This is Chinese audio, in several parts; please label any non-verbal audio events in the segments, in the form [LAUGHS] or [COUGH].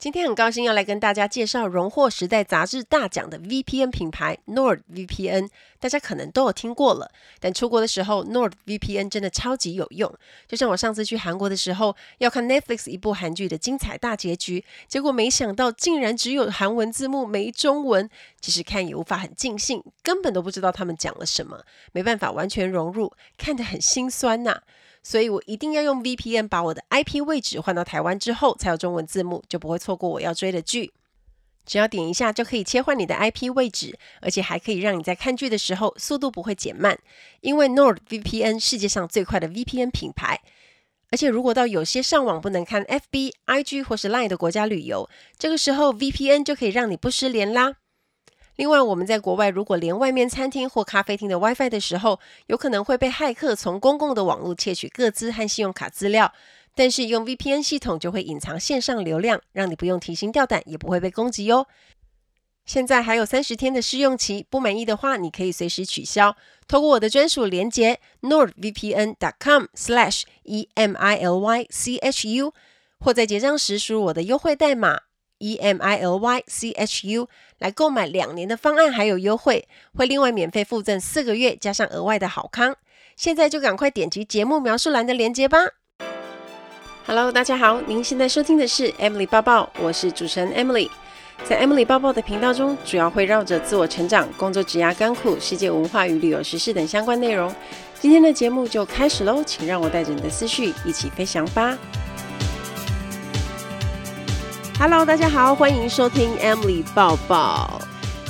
今天很高兴要来跟大家介绍荣获时代杂志大奖的 VPN 品牌 NordVPN，大家可能都有听过了。但出国的时候，NordVPN 真的超级有用。就像我上次去韩国的时候，要看 Netflix 一部韩剧的精彩大结局，结果没想到竟然只有韩文字幕没中文，即使看也无法很尽兴，根本都不知道他们讲了什么，没办法完全融入，看得很心酸呐、所以我一定要用 VPN 把我的 IP 位置换到台湾之后，才有中文字幕，就不会错过我要追的剧。只要点一下就可以切换你的 IP 位置，而且还可以让你在看剧的时候速度不会减慢。因为 NordVPN 世界上最快的 VPN 品牌，而且如果到有些上网不能看 FB、IG 或是 Line 的国家旅游，这个时候 VPN 就可以让你不失联啦。另外，我们在国外如果连外面餐厅或咖啡厅的 WiFi 的时候，有可能会被骇客从公共的网络窃取个资和信用卡资料。但是用 VPN 系统就会隐藏线上流量，让你不用提心吊胆，也不会被攻击哟。现在还有三十天的试用期，不满意的话，你可以随时取消。透过我的专属连接 nordvpn.com/emily chu，或在结账时输入我的优惠代码。E M I L Y C H U 来购买两年的方案还有优惠，会另外免费附赠四个月，加上额外的好康。现在就赶快点击节目描述栏的链接吧。Hello，大家好，您现在收听的是 Emily 报报，我是主持人 Emily。在 Emily 报报的频道中，主要会绕着自我成长、工作、职涯、甘苦、世界文化与旅游时事等相关内容。今天的节目就开始喽，请让我带着你的思绪一起飞翔吧。Hello，大家好，欢迎收听 Emily 抱抱。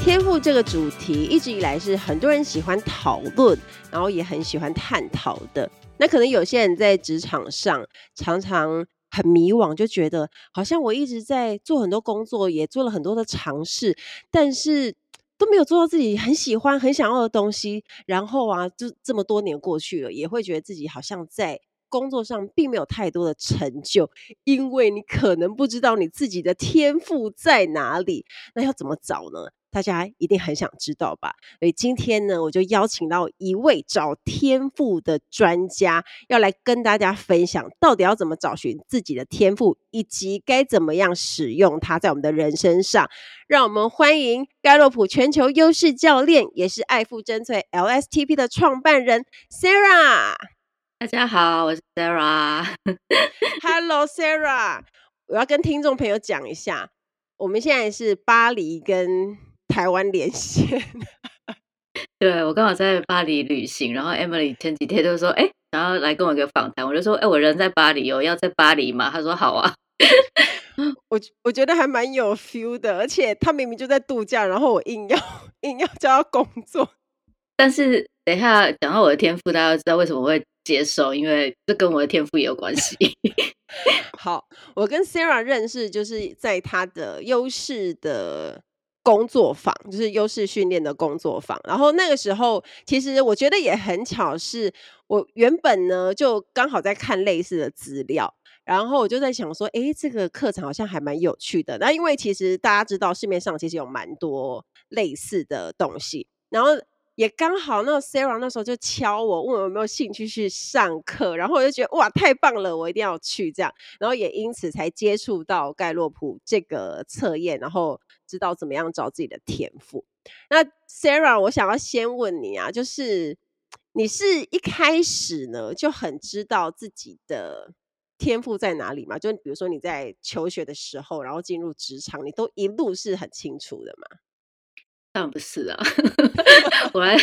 天赋这个主题一直以来是很多人喜欢讨论，然后也很喜欢探讨的。那可能有些人在职场上常常很迷惘，就觉得好像我一直在做很多工作，也做了很多的尝试，但是都没有做到自己很喜欢、很想要的东西。然后啊，就这么多年过去了，也会觉得自己好像在。工作上并没有太多的成就，因为你可能不知道你自己的天赋在哪里。那要怎么找呢？大家一定很想知道吧？所以今天呢，我就邀请到一位找天赋的专家，要来跟大家分享到底要怎么找寻自己的天赋，以及该怎么样使用它在我们的人身上。让我们欢迎盖洛普全球优势教练，也是爱富真萃 LSTP 的创办人 Sarah。大家好，我是 Sarah。[LAUGHS] Hello Sarah，我要跟听众朋友讲一下，我们现在是巴黎跟台湾连线。对，我刚好在巴黎旅行，然后 Emily 前几天就说：“哎，然后来跟我一个访谈。”我就说：“哎，我人在巴黎哦，要在巴黎嘛？”他说：“好啊。”我我觉得还蛮有 feel 的，而且他明明就在度假，然后我硬要 [LAUGHS] 硬要叫他工作。但是等一下讲到我的天赋，大家知道为什么会接受，因为这跟我的天赋也有关系。[LAUGHS] 好，我跟 Sarah 认识就是在他的优势的工作坊，就是优势训练的工作坊。然后那个时候，其实我觉得也很巧，是我原本呢就刚好在看类似的资料，然后我就在想说，哎，这个课程好像还蛮有趣的。那因为其实大家知道市面上其实有蛮多类似的东西，然后。也刚好，那 Sarah 那时候就敲我，问我有没有兴趣去上课，然后我就觉得哇，太棒了，我一定要去这样，然后也因此才接触到盖洛普这个测验，然后知道怎么样找自己的天赋。那 Sarah，我想要先问你啊，就是你是一开始呢就很知道自己的天赋在哪里吗？就比如说你在求学的时候，然后进入职场，你都一路是很清楚的吗？当然不是啊，[LAUGHS] 我来，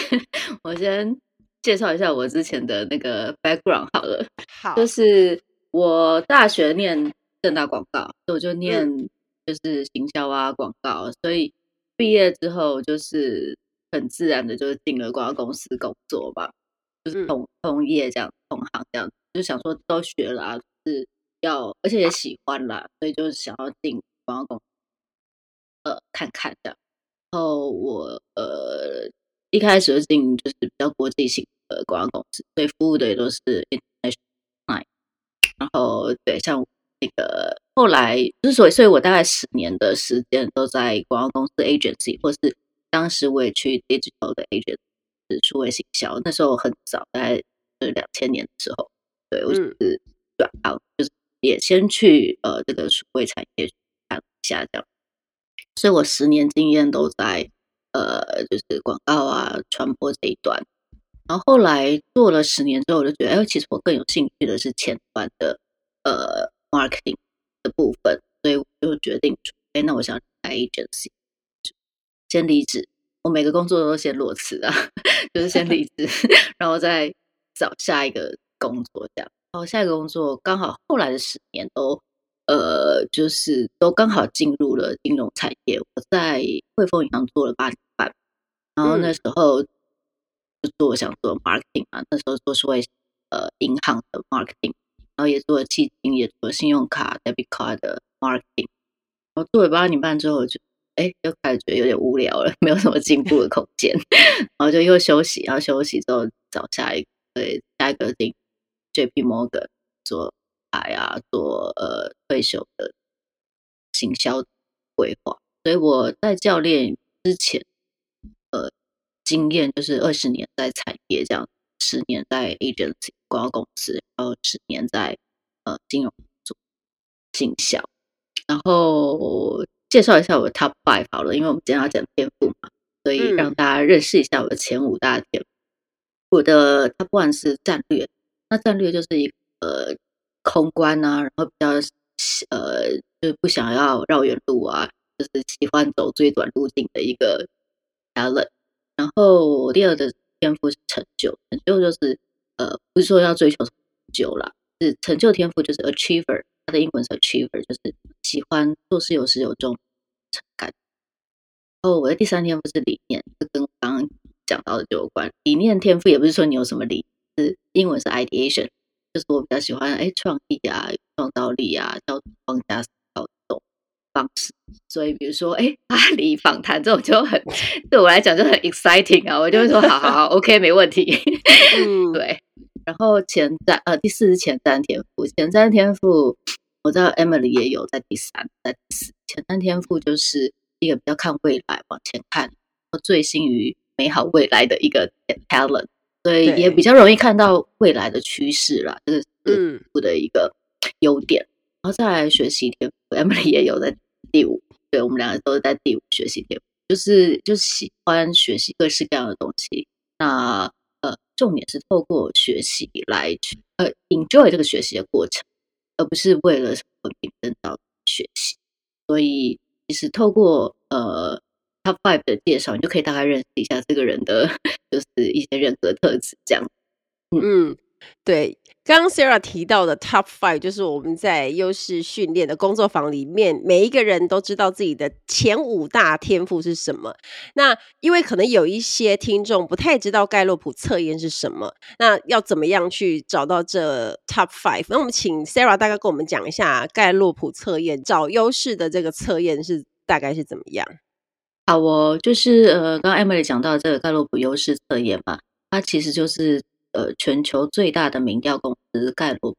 我先介绍一下我之前的那个 background 好了。好，就是我大学念正大广告，所以我就念就是行销啊广告，所以毕业之后就是很自然的就进了广告公司工作吧，就是同同业这样，同行这样，就想说都学了啊，就是要而且也喜欢啦，所以就想要进广告公司，呃，看看这样。然后我呃一开始进就是比较国际型的广告公司，所以服务的也都是 international。然后对，像那个后来之所以，所以我大概十年的时间都在广告公司 agency，或是当时我也去 digital 的 agency，是数位行销。那时候很早，大概是两千年的时候，对我就是转行，就是也先去呃这个数位产业看一下这样。所以我十年经验都在呃，就是广告啊、传播这一端。然后后来做了十年之后，我就觉得，哎，其实我更有兴趣的是前端的呃 marketing 的部分，所以我就决定，哎，那我想开 agency，先离职。我每个工作都先裸辞啊，[LAUGHS] 就是先离职，[LAUGHS] 然后再找下一个工作这样。然后下一个工作刚好后来的十年都呃，就是都刚好进入了金融产业。我在汇丰银行做了八年半，然后那时候。嗯就做想做 marketing 嘛，那时候做是为呃银行的 marketing，然后也做了基金，也做了信用卡 debit card 的 marketing。然后做了八年半之后就，就哎又开始觉得有点无聊了，没有什么进步的空间，[LAUGHS] 然后就又休息，然后休息之后找下一个对下一个进 JP Morgan 做牌啊，做呃退休的行销规划。所以我在教练之前，呃。经验就是二十年在产业这样，十年在 agency 广告公司，然后十年在呃金融做行销。然后介绍一下我的 top five 好了，因为我们今天要讲天赋嘛，所以让大家认识一下我的前五大天赋。嗯、我的 top one 是战略，那战略就是一个呃空关啊，然后比较呃就不想要绕远路啊，就是喜欢走最短路径的一个 talent。然后第二个天赋是成就，成就就是呃，不是说要追求成就啦，是成就天赋就是 achiever，它的英文是 achiever，就是喜欢做事有始有终，成感。然后我的第三天赋是理念，就跟刚刚讲到的就有关。理念天赋也不是说你有什么理，是英文是 ideation，就是我比较喜欢哎创意啊、创造力啊、叫框架。方式，所以比如说，哎，巴黎访谈这种就很对我来讲就很 exciting 啊，我就会说，好好好，[LAUGHS] OK，没问题。嗯，[LAUGHS] 对。然后前瞻，呃，第四是前瞻天赋，前瞻天赋，我知道 Emily 也有在第三，在第四。前瞻天赋就是一个比较看未来、往前看、醉心于美好未来的一个 talent，所以也比较容易看到未来的趋势啦，这、就是我的一个优点。嗯、然后再来学习天赋，Emily 也有在。第五，对，我们两个都是在第五学习天赋，就是就是喜欢学习各式各样的东西。那呃，重点是透过学习来去呃 enjoy 这个学习的过程，而不是为了什么文凭证照学习。所以其实透过呃 Top Five 的介绍，你就可以大概认识一下这个人的就是一些人格特质，这样。嗯。嗯对，刚刚 Sarah 提到的 Top Five，就是我们在优势训练的工作坊里面，每一个人都知道自己的前五大天赋是什么。那因为可能有一些听众不太知道盖洛普测验是什么，那要怎么样去找到这 Top Five？那我们请 Sarah 大概跟我们讲一下盖洛普测验找优势的这个测验是大概是怎么样？好，我就是呃，刚刚 Emily 讲到这个盖洛普优势测验嘛，它其实就是。呃，全球最大的民调公司盖洛普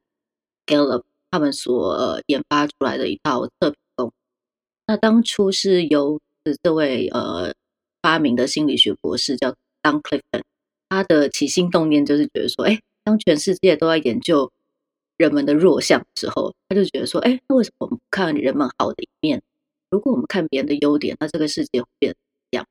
Gallup 他们所、研发出来的一套测评工。那当初是由是这位呃发明的心理学博士叫 Don Clifton，他的起心动念就是觉得说，哎，当全世界都在研究人们的弱项的时候，他就觉得说，哎，那为什么我们不看人们好的一面？如果我们看别人的优点，那这个世界会变一样？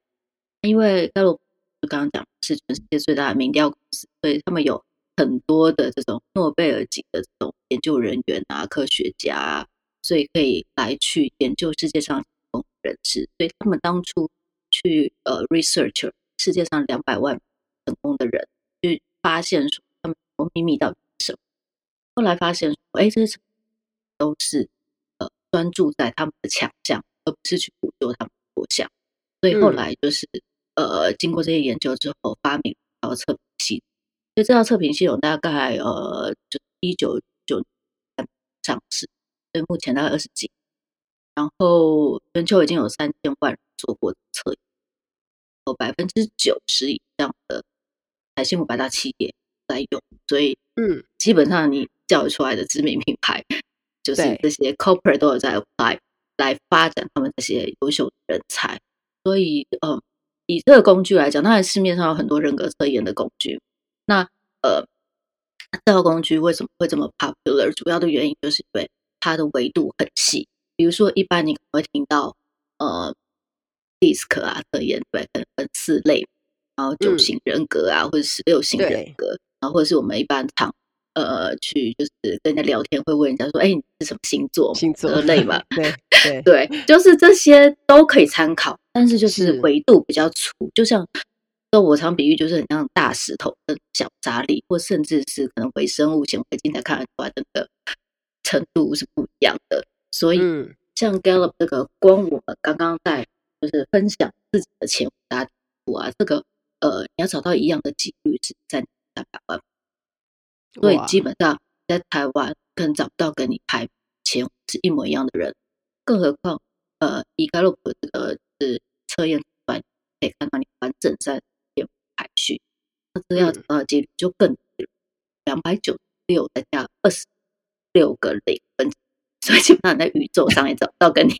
因为盖洛普。就刚刚讲是全世界最大的民调公司，所以他们有很多的这种诺贝尔级的这种研究人员啊、科学家啊，所以可以来去研究世界上成功人士。所以他们当初去呃 research 世界上两百万成功的人，去发现说他们的秘密到底是什么。后来发现说，哎，这些都是专注在他们的强项，而不是去补救他们的弱项。所以后来就是。嗯呃，经过这些研究之后，发明了测评系统。所以这套测评系统大概呃，就一九九年上市，所以目前大概二十几。然后全球已经有三千万人做过测验，有百分之九十以上的财新五百大企业在用。所以，嗯，基本上你教育出来的知名品牌，就是这些 corporate 都有在 apply 来发展他们这些优秀的人才。所以，嗯。以这个工具来讲，当然市面上有很多人格测验的工具。那呃，这套工具为什么会这么 popular？主要的原因就是因为它的维度很细，比如说，一般你可能会听到呃，DISC 啊测验，对，可能分四类，然后九型人格啊，嗯、或者十六型人格，然后或者是我们一般常呃去就是跟人家聊天会问人家说，哎，你是什么星座？星座类嘛，[LAUGHS] 对对对，就是这些都可以参考，但是就是维度比较粗，就像。那我常比喻就是很像大石头跟小沙粒，或甚至是可能微生物显微镜才看得出来的那个程度是不一样的。所以，像 Gallup 这个，光我们刚刚在就是分享自己的前五大题目啊，这个呃，你要找到一样的几率是占三百万，所以基本上在台湾可能找不到跟你排前是一模一样的人，更何况呃，以 Gallup 这个是测验出来，可以看到你完整在。排序，那这样找到的几率就更低了，两百九十六再加二十六个零分，所以基本上在宇宙上也找不到跟你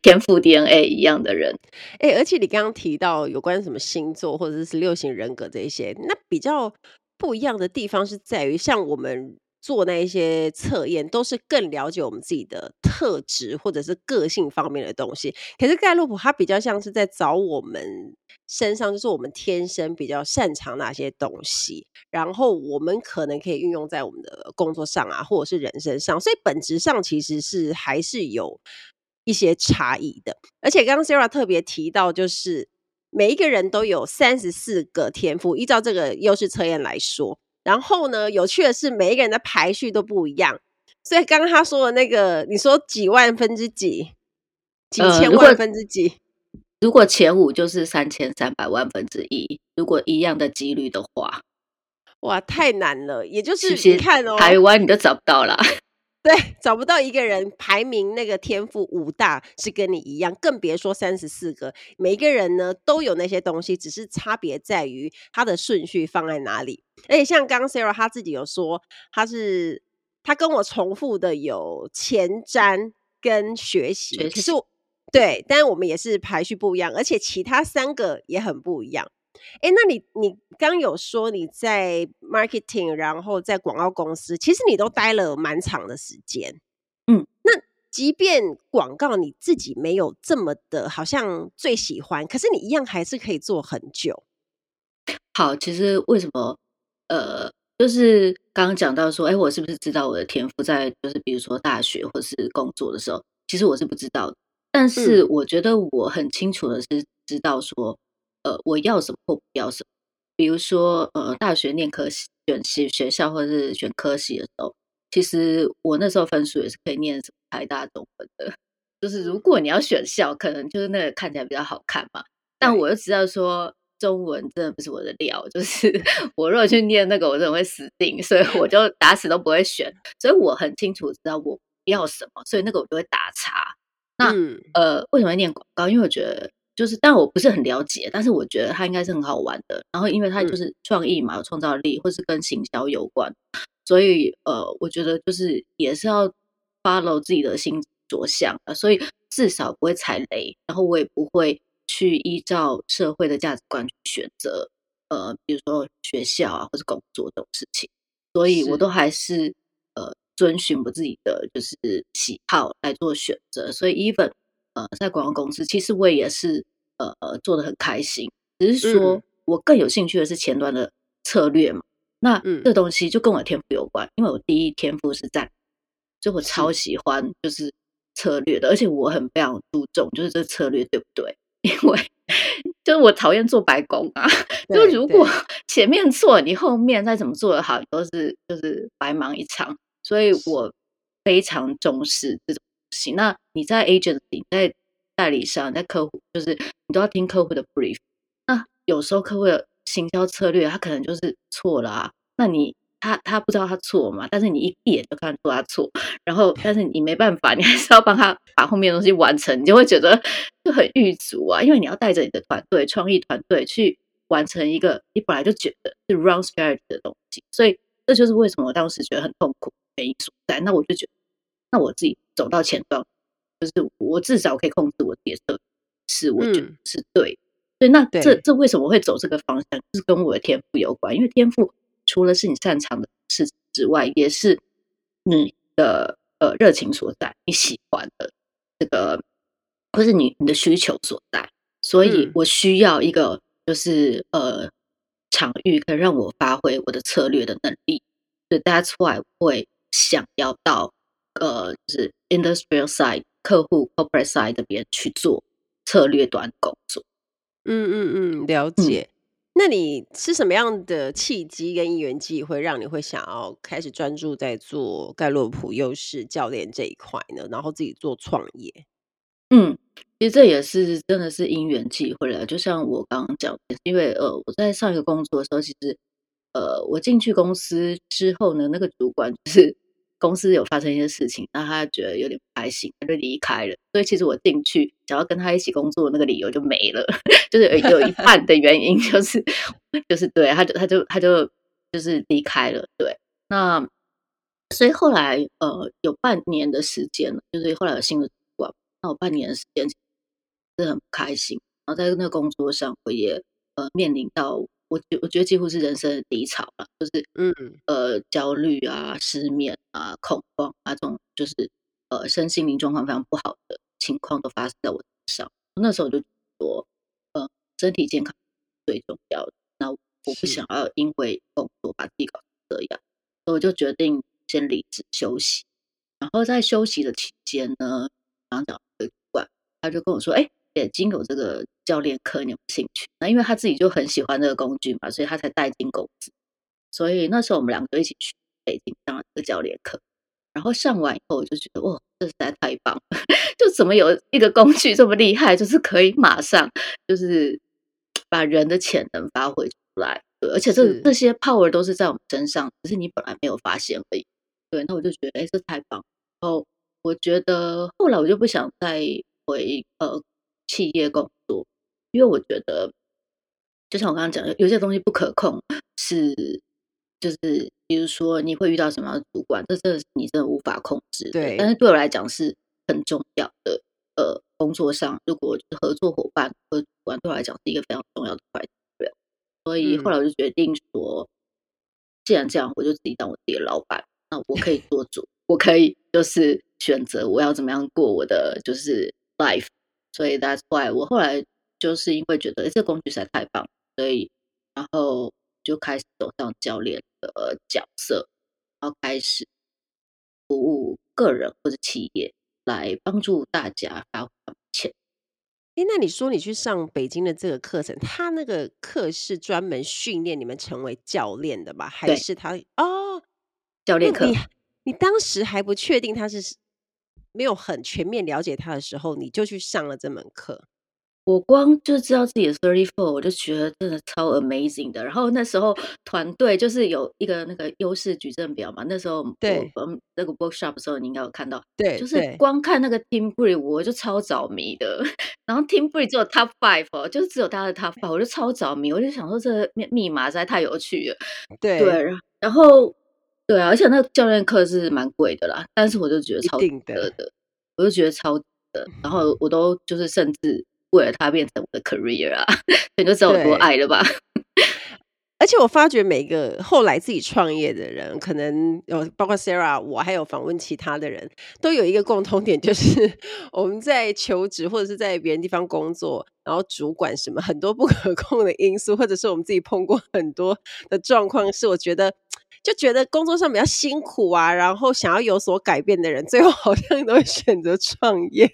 天赋 DNA 一样的人。哎、欸，而且你刚刚提到有关什么星座或者是六型人格这一些，那比较不一样的地方是在于，像我们。做那一些测验都是更了解我们自己的特质或者是个性方面的东西。可是盖洛普它比较像是在找我们身上，就是我们天生比较擅长哪些东西，然后我们可能可以运用在我们的工作上啊，或者是人身上。所以本质上其实是还是有一些差异的。而且刚刚 Sarah 特别提到，就是每一个人都有三十四个天赋，依照这个优势测验来说。然后呢，有趣的是，每一个人的排序都不一样。所以刚刚他说的那个，你说几万分之几，几千万分之几？呃、如，如果前五就是三千三百万分之一，如果一样的几率的话，哇，太难了。也就是你看哦，台湾你都找不到了。对，找不到一个人排名那个天赋五大是跟你一样，更别说三十四个。每一个人呢都有那些东西，只是差别在于他的顺序放在哪里。而且像刚刚 Sarah 他自己有说，他是他跟我重复的有前瞻跟学习，学习可是我对，但是我们也是排序不一样，而且其他三个也很不一样。哎，那你你刚有说你在 marketing，然后在广告公司，其实你都待了蛮长的时间。嗯，那即便广告你自己没有这么的，好像最喜欢，可是你一样还是可以做很久。好，其实为什么？呃，就是刚刚讲到说，哎，我是不是知道我的天赋在，就是比如说大学或是工作的时候，其实我是不知道的。但是我觉得我很清楚的是知道说。呃，我要什么或不要什么？比如说，呃，大学念科系、选系学校或者是选科系的时候，其实我那时候分数也是可以念什么台大中文的。就是如果你要选校，可能就是那个看起来比较好看嘛。但我又知道说中文真的不是我的料，[LAUGHS] 就是我如果去念那个，我真的会死定，所以我就打死都不会选。所以我很清楚知道我要什么，所以那个我就会打叉。那、嗯、呃，为什么会念广告？因为我觉得。就是，但我不是很了解，但是我觉得它应该是很好玩的。然后，因为它就是创意嘛，有创造力，或是跟行销有关，所以呃，我觉得就是也是要 follow 自己的心着想啊。所以至少不会踩雷，然后我也不会去依照社会的价值观去选择呃，比如说学校啊，或是工作这种事情。所以我都还是呃遵循我自己的就是喜好来做选择。所以 even。呃，在广告公司，其实我也是呃呃做的很开心，只是说我更有兴趣的是前端的策略嘛。那这东西就跟我的天赋有关，因为我第一天赋是在，就我超喜欢就是策略的，而且我很非常注重就是这策略对不对？[LAUGHS] 因为就是我讨厌做白工啊，[LAUGHS] 就如果 [LAUGHS] 前面错，你后面再怎么做的好，都是就是白忙一场，所以我非常重视这种。行，那你在 agency，在代理商，在客户，就是你都要听客户的 brief。那有时候客户的行销策略，他可能就是错了啊。那你他他不知道他错嘛？但是你一眼就看出他错，然后但是你没办法，你还是要帮他把后面的东西完成，你就会觉得就很郁卒啊。因为你要带着你的团队、创意团队去完成一个你本来就觉得是 wrong strategy 的东西，所以这就是为什么我当时觉得很痛苦原因所在。那我就觉得。那我自己走到前端，就是我至少可以控制我自己的策略，是我觉得是对。所以那这这为什么会走这个方向，就是跟我的天赋有关。因为天赋除了是你擅长的事之外，也是你的呃热情所在，你喜欢的。这个，或是你你的需求所在，所以我需要一个就是、嗯、呃场域可以让我发挥我的策略的能力，所以 that's why 会想要到呃就是 industrial side 客户 corporate side 这边去做策略端工作。嗯嗯嗯，了解。嗯那你是什么样的契机跟因缘机会让你会想要开始专注在做盖洛普优势教练这一块呢？然后自己做创业？嗯，其实这也是真的是因缘际会了。就像我刚刚讲的，因为呃我在上一个工作的时候，其实呃我进去公司之后呢，那个主管就是。公司有发生一些事情，那他觉得有点不开心，他就离开了。所以其实我进去想要跟他一起工作的那个理由就没了，[LAUGHS] 就是有一 [LAUGHS] 半的原因就是就是对，他就他就他就就是离开了。对，那所以后来呃有半年的时间，就是后来有新的主管，那我半年的时间是很不开心，然后在那个工作上我也呃面临到。我觉我觉得几乎是人生的低潮了，就是嗯呃焦虑啊、失眠啊、恐慌啊这种，就是呃身心灵状况非常不好的情况都发生在我身上。那时候我就说，呃，身体健康最重要的。那我不想要因为工作把自己搞成这样，所以我就决定先离职休息。然后在休息的期间呢，刚讲的主管他就跟我说，哎。已经有这个教练课，你有兴趣？那因为他自己就很喜欢这个工具嘛，所以他才带进公司。所以那时候我们两个就一起去北京上了这个教练课。然后上完以后，我就觉得哇，这实在太棒了！[LAUGHS] 就怎么有一个工具这么厉害，就是可以马上就是把人的潜能发挥出来。对，而且这这些 power 都是在我们身上，只是你本来没有发现而已。对，那我就觉得哎，这太棒。然后我觉得后来我就不想再回呃。企业工作，因为我觉得，就像我刚刚讲的，有些东西不可控，是就是比如说你会遇到什么样的主管，这真的是你真的无法控制。对，但是对我来讲是很重要的。呃，工作上如果就是合作伙伴和主管对我来讲是一个非常重要的块。对，所以后来我就决定说，既然这样，我就自己当我自己的老板，那我可以做主，我可以就是选择我要怎么样过我的就是 life。所以 that's why 我后来就是因为觉得这个工具实在太棒，所以然后就开始走上教练的角色，然后开始服务个人或者企业，来帮助大家发挥潜。哎，那你说你去上北京的这个课程，他那个课是专门训练你们成为教练的吧？还是他哦，教练课？你你当时还不确定他是？没有很全面了解他的时候，你就去上了这门课。我光就知道自己的 thirty four，我就觉得真的超 amazing 的。然后那时候团队就是有一个那个优势矩阵表嘛，那时候对，我们那个 workshop 的时候，你应该有看到。对，就是光看那个 team brief，我就超着迷的。[LAUGHS] 然后 team brief 只有 top five，就是只有大家的 top five，我就超着迷。我就想说，这个密密码实在太有趣了。对对，然后。对啊，而且那个教练课是蛮贵的啦，但是我就觉得超值得的，我就觉得超值得，然后我都就是甚至为了它变成我的 career 啊，[LAUGHS] 你就知道我多爱了吧。而且我发觉每个后来自己创业的人，可能有包括 Sarah，我还有访问其他的人，都有一个共同点，就是 [LAUGHS] 我们在求职或者是在别人地方工作，然后主管什么很多不可控的因素，或者是我们自己碰过很多的状况，是我觉得就觉得工作上比较辛苦啊，然后想要有所改变的人，最后好像都会选择创业。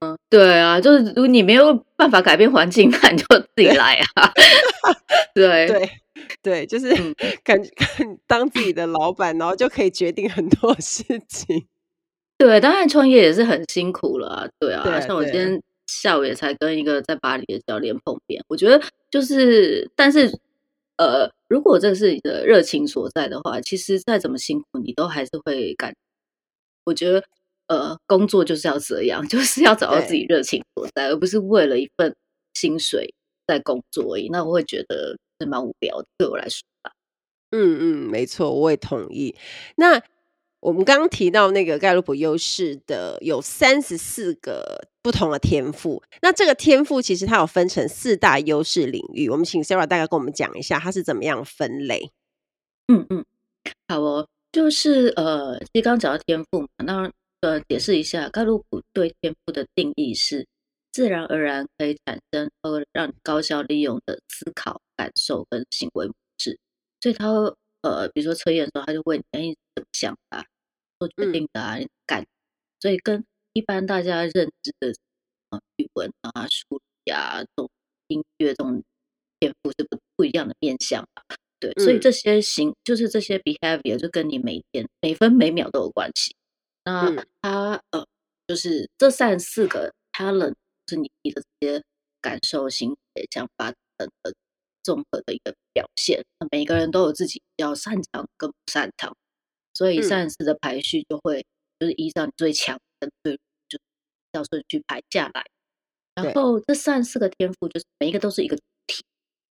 嗯，对啊，就是如果你没有办法改变环境，那你就自己来啊。[LAUGHS] 对对。对，就是 [LAUGHS] 感觉 [LAUGHS] 当自己的老板，然后就可以决定很多事情。对，当然创业也是很辛苦了啊。对啊，对像我今天下午也才跟一个在巴黎的教练碰面，我觉得就是，但是呃，如果这是你的热情所在的话，其实再怎么辛苦，你都还是会干。我觉得呃，工作就是要这样，[LAUGHS] 就是要找到自己热情所在，而不是为了一份薪水在工作而已。那我会觉得。是蛮无聊的，对我来说吧。嗯嗯，没错，我也同意。那我们刚刚提到那个盖洛普优势的有三十四个不同的天赋，那这个天赋其实它有分成四大优势领域。我们请 Sarah 大概跟我们讲一下，它是怎么样分类？嗯嗯，好哦，就是呃，其实刚刚讲到天赋嘛，那呃解释一下，盖洛普对天赋的定义是自然而然可以产生和让你高效利用的思考、感受跟行为模式。所以他呃，比如说测验的时候，他就问你：哎，你怎么想啊？做决定的啊？感、嗯，所以跟一般大家认知的啊语文啊、数理啊、这种音乐这种天赋是不不一样的面向吧。对，所以这些行就是这些 behavior 就跟你每天每分每秒都有关系。那他呃，就是这三十四个 talent 是你的这些感受、行为、想法等的综合的一个表现。那每个人都有自己比较擅长跟不擅长，所以三十四的排序就会就是依照你最强跟最弱就照顺序排下来。然后这三十四个天赋就是每一个都是一个主题，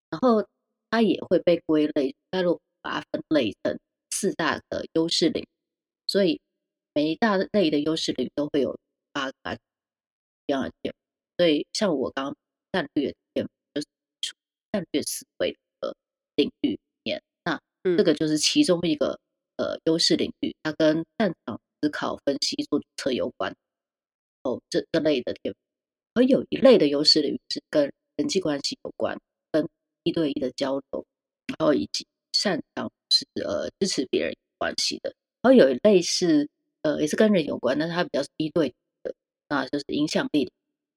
然后。它也会被归类，盖洛普把它分类成四大的优势领域，所以每一大类的优势领域都会有八个一样的天赋。所以像我刚刚战略天赋就是战略思维的领域里面，那这个就是其中一个呃优势领域，它跟擅长思考、分析、做决策有关。哦，这这类的天赋，而有一类的优势领域是跟人际关系有关。跟一对一的交流，然后以及擅长是呃支持别人有关系的，然后有一类是呃也是跟人有关，但是它比较是一对的，那就是影响力的。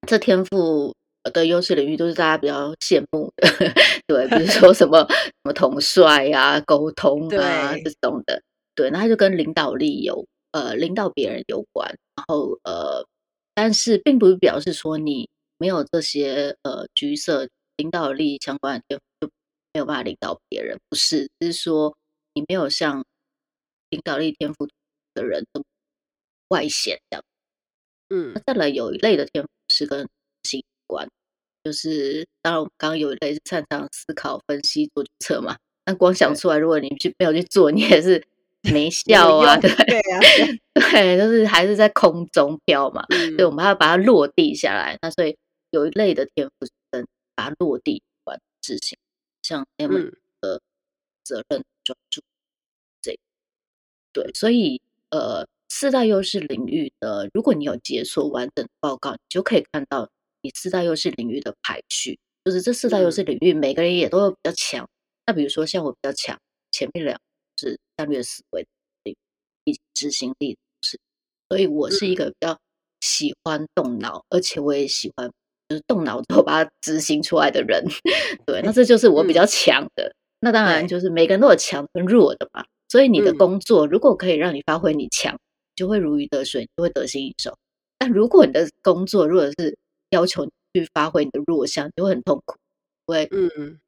这天赋的优势领域都是大家比较羡慕的，[LAUGHS] 对，比如 [LAUGHS] 说什么什么统帅啊、沟通啊这种的，对，那它就跟领导力有呃领导别人有关，然后呃，但是并不是表示说你没有这些呃橘色。领导力相关的天赋就没有办法领导别人，不是，就是说你没有像领导力天赋的人这么外显这样。嗯，那再来有一类的天赋是跟习惯，就是当然我们刚刚有一类是擅长思考、分析、做决策嘛。但光想出来，如果你去没有去做，你也是没效啊，对对啊，[LAUGHS] 对，就是还是在空中飘嘛。嗯，所以我们还要把它落地下来。那所以有一类的天赋是跟把它落地完执行，像 M 的责任专注，这、嗯、对，所以呃，四大优势领域的，如果你有解锁完整的报告，你就可以看到你四大优势领域的排序，就是这四大优势领域每个人也都有比较强。嗯、那比如说像我比较强，前面两个是战略思维以及执行力是，所以我是一个比较喜欢动脑，嗯、而且我也喜欢。就是动脑之后把它执行出来的人，[LAUGHS] 对，那这就是我比较强的。嗯、那当然就是每个人都有强跟弱的嘛。所以你的工作如果可以让你发挥你强，就会如鱼得水，就会得心应手。但如果你的工作如果是要求你去发挥你的弱项，就会很痛苦。因为嗯，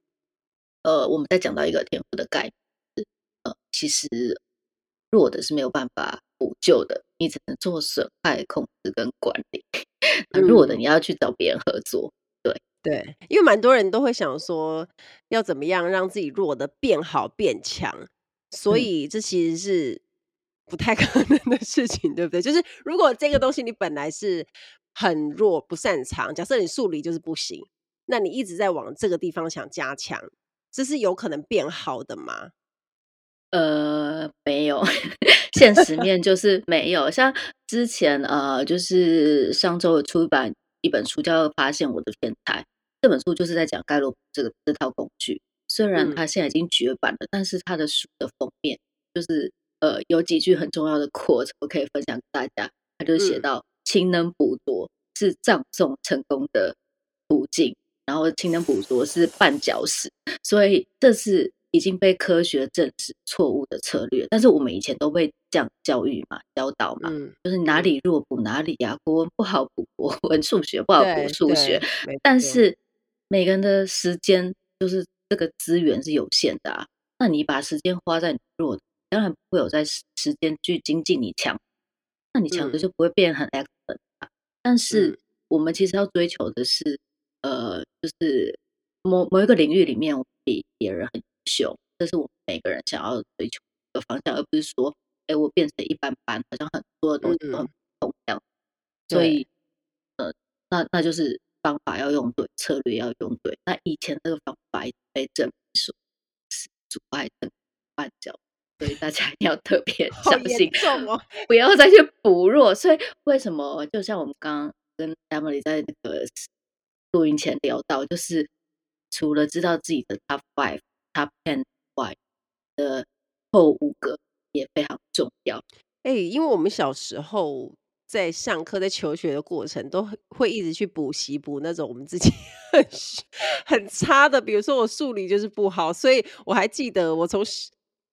呃，我们再讲到一个天赋的概念，呃，其实弱的是没有办法补救的，你只能做损害控制跟管理。弱的你要去找别人合作，对对，因为蛮多人都会想说要怎么样让自己弱的变好变强，所以这其实是不太 [LAUGHS] 可能的事情，对不对？就是如果这个东西你本来是很弱不擅长，假设你数理就是不行，那你一直在往这个地方想加强，这是有可能变好的吗？呃，没有，[LAUGHS] 现实面就是没有。像之前呃，就是上周有出版一本书叫《发现我的天才》，这本书就是在讲盖洛普这个这套工具。虽然它现在已经绝版了，嗯、但是它的书的封面就是呃有几句很重要的 quote，我可以分享给大家。他就写到：“勤能补拙是葬送成功的途径，然后勤能补拙是绊脚石。”所以这是。已经被科学证实错误的策略，但是我们以前都被这样教育嘛、教导嘛，嗯、就是哪里弱补哪里呀、啊，国文不好补国文，数学不好补数学。但是每个人的时间就是这个资源是有限的啊，那你把时间花在你弱，当然不会有在时间去精进你强，那你强的就不会变很 excellent、嗯、但是我们其实要追求的是，呃，就是某某一个领域里面，我比别人很。秀，这是我们每个人想要追求的方向，而不是说，哎，我变成一般般，好像很多的东西都很同样。所以，呃，那那就是方法要用对，策略要用对。那以前这个方法被证明说是阻碍的绊脚，所以大家一定要特别 [LAUGHS] 小心，哦、不要再去补弱。所以为什么就像我们刚刚跟 Emily 在那个录音前聊到，就是除了知道自己的 Top Five、Top Ten 外的后五个也非常重要。哎、因为我们小时候。在上课、在求学的过程，都会一直去补习补那种我们自己 [LAUGHS] 很很差的，比如说我数理就是不好，所以我还记得我从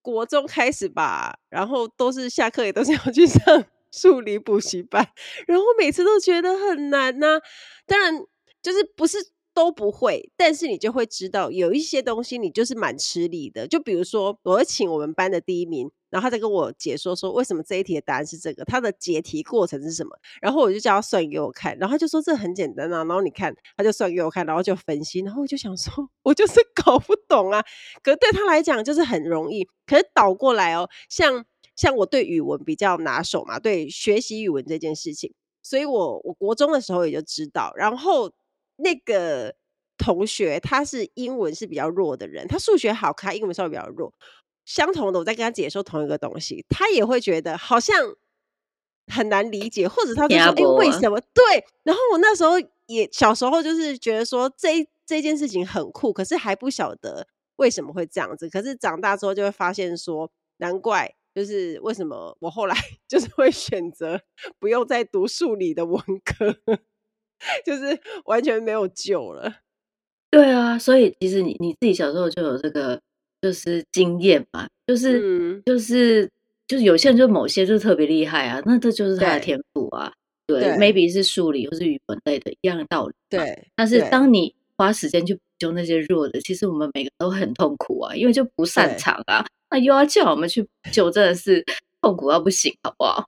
国中开始吧，然后都是下课也都是要去 [LAUGHS] 上数理补习班，然后每次都觉得很难呐、当然，就是不是都不会，但是你就会知道有一些东西你就是蛮吃力的。就比如说，我会请我们班的第一名。然后他再跟我解说说为什么这一题的答案是这个，他的解题过程是什么。然后我就叫他算给我看，然后他就说这很简单啊。然后你看，他就算给我看，然后就分析。然后我就想说，[LAUGHS] 我就是搞不懂啊。可是对他来讲就是很容易。可是倒过来哦，像像我对语文比较拿手嘛，对学习语文这件事情，所以我我国中的时候也就知道。然后那个同学他是英文是比较弱的人，他数学好，他英文稍微比较弱。相同的，我在跟他解说同一个东西，他也会觉得好像很难理解，或者他就说：“哎、欸，为什么？”对。然后我那时候也小时候就是觉得说这这件事情很酷，可是还不晓得为什么会这样子。可是长大之后就会发现说，难怪就是为什么我后来 [LAUGHS] 就是会选择不用再读数理的文科，就是完全没有救了。对啊，所以其实你你自己小时候就有这个。就是经验嘛，就是、嗯、就是就是有些人就某些就特别厉害啊，那这就是他的天赋啊。对，对，maybe 是数理或是语文类的一样的道理。对，但是当你花时间去补救那些弱的，其实我们每个都很痛苦啊，因为就不擅长啊。那又要叫我们去补救，真的是痛苦到不行，好不好？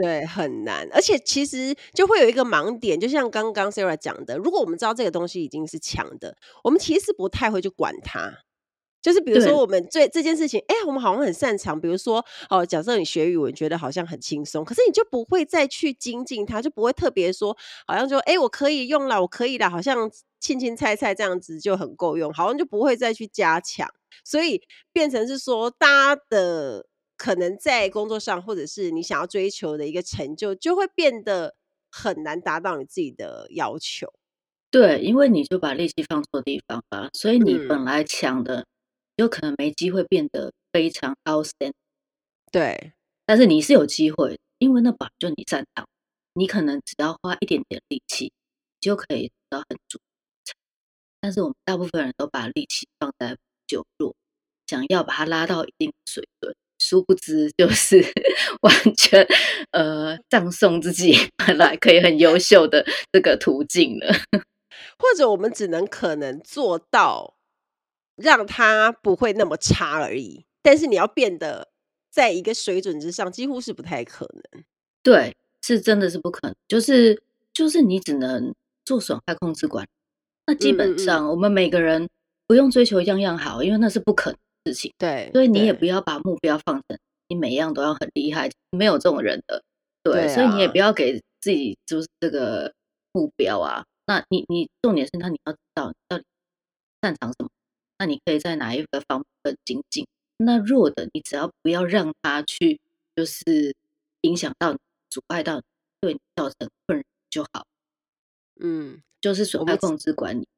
对，很难。而且其实就会有一个盲点，就像刚刚 Sarah 讲的，如果我们知道这个东西已经是强的，我们其实不太会去管它。就是比如说，我们这这件事情，哎，我们好像很擅长。比如说，哦，假设你学语文，觉得好像很轻松，可是你就不会再去精进它，就不会特别说，好像就哎，我可以用了，我可以了，好像青青菜菜这样子就很够用，好像就不会再去加强。所以变成是说，大家的可能在工作上，或者是你想要追求的一个成就，就会变得很难达到你自己的要求。对，因为你就把力气放错地方了，所以你本来强的。嗯有可能没机会变得非常 outstanding，对，但是你是有机会，因为那把就你擅长，你可能只要花一点点力气，就可以得到很足。但是我们大部分人都把力气放在就弱，想要把它拉到一定水准，殊不知就是 [LAUGHS] 完全呃葬送自己 [LAUGHS] 本来可以很优秀的这个途径了，[LAUGHS] 或者我们只能可能做到。让他不会那么差而已，但是你要变得在一个水准之上，几乎是不太可能。对，是真的是不可能。就是就是你只能做损害控制管理。那基本上我们每个人不用追求样样好，因为那是不可能的事情。对，所以你也不要把目标放成你每一样都要很厉害，没有这种人的。对，对啊，所以你也不要给自己就是这个目标啊。那你你重点是，那你要知道你到底擅长什么。那你可以在哪一个方面更精进？那弱的，你只要不要让他去，就是影响到你、阻碍到你，对你造成困扰就好。嗯，就是损害控制管理。